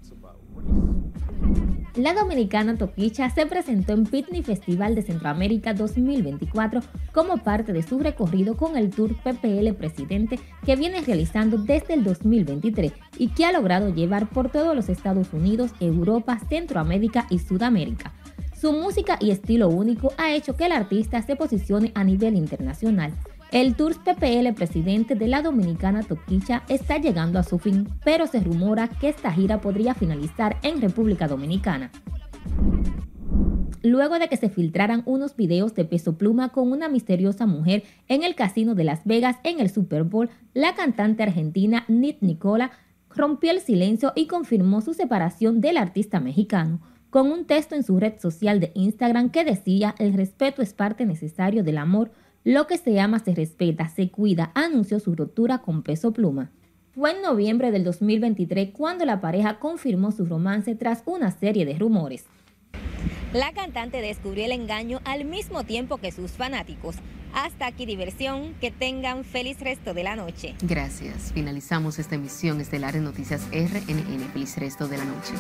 La dominicana Toquicha se presentó en Pitney Festival de Centroamérica 2024 como parte de su recorrido con el Tour PPL Presidente que viene realizando desde el 2023 y que ha logrado llevar por todos los Estados Unidos, Europa, Centroamérica y Sudamérica. Su música y estilo único ha hecho que el artista se posicione a nivel internacional. El Tours PPL presidente de la dominicana Toquicha está llegando a su fin, pero se rumora que esta gira podría finalizar en República Dominicana. Luego de que se filtraran unos videos de peso pluma con una misteriosa mujer en el casino de Las Vegas en el Super Bowl, la cantante argentina Nit Nicola rompió el silencio y confirmó su separación del artista mexicano con un texto en su red social de Instagram que decía el respeto es parte necesario del amor, lo que se ama se respeta, se cuida, anunció su ruptura con peso pluma. Fue en noviembre del 2023 cuando la pareja confirmó su romance tras una serie de rumores. La cantante descubrió el engaño al mismo tiempo que sus fanáticos. Hasta aquí diversión, que tengan feliz resto de la noche. Gracias. Finalizamos esta emisión estelar de Noticias RNN. Feliz resto de la noche.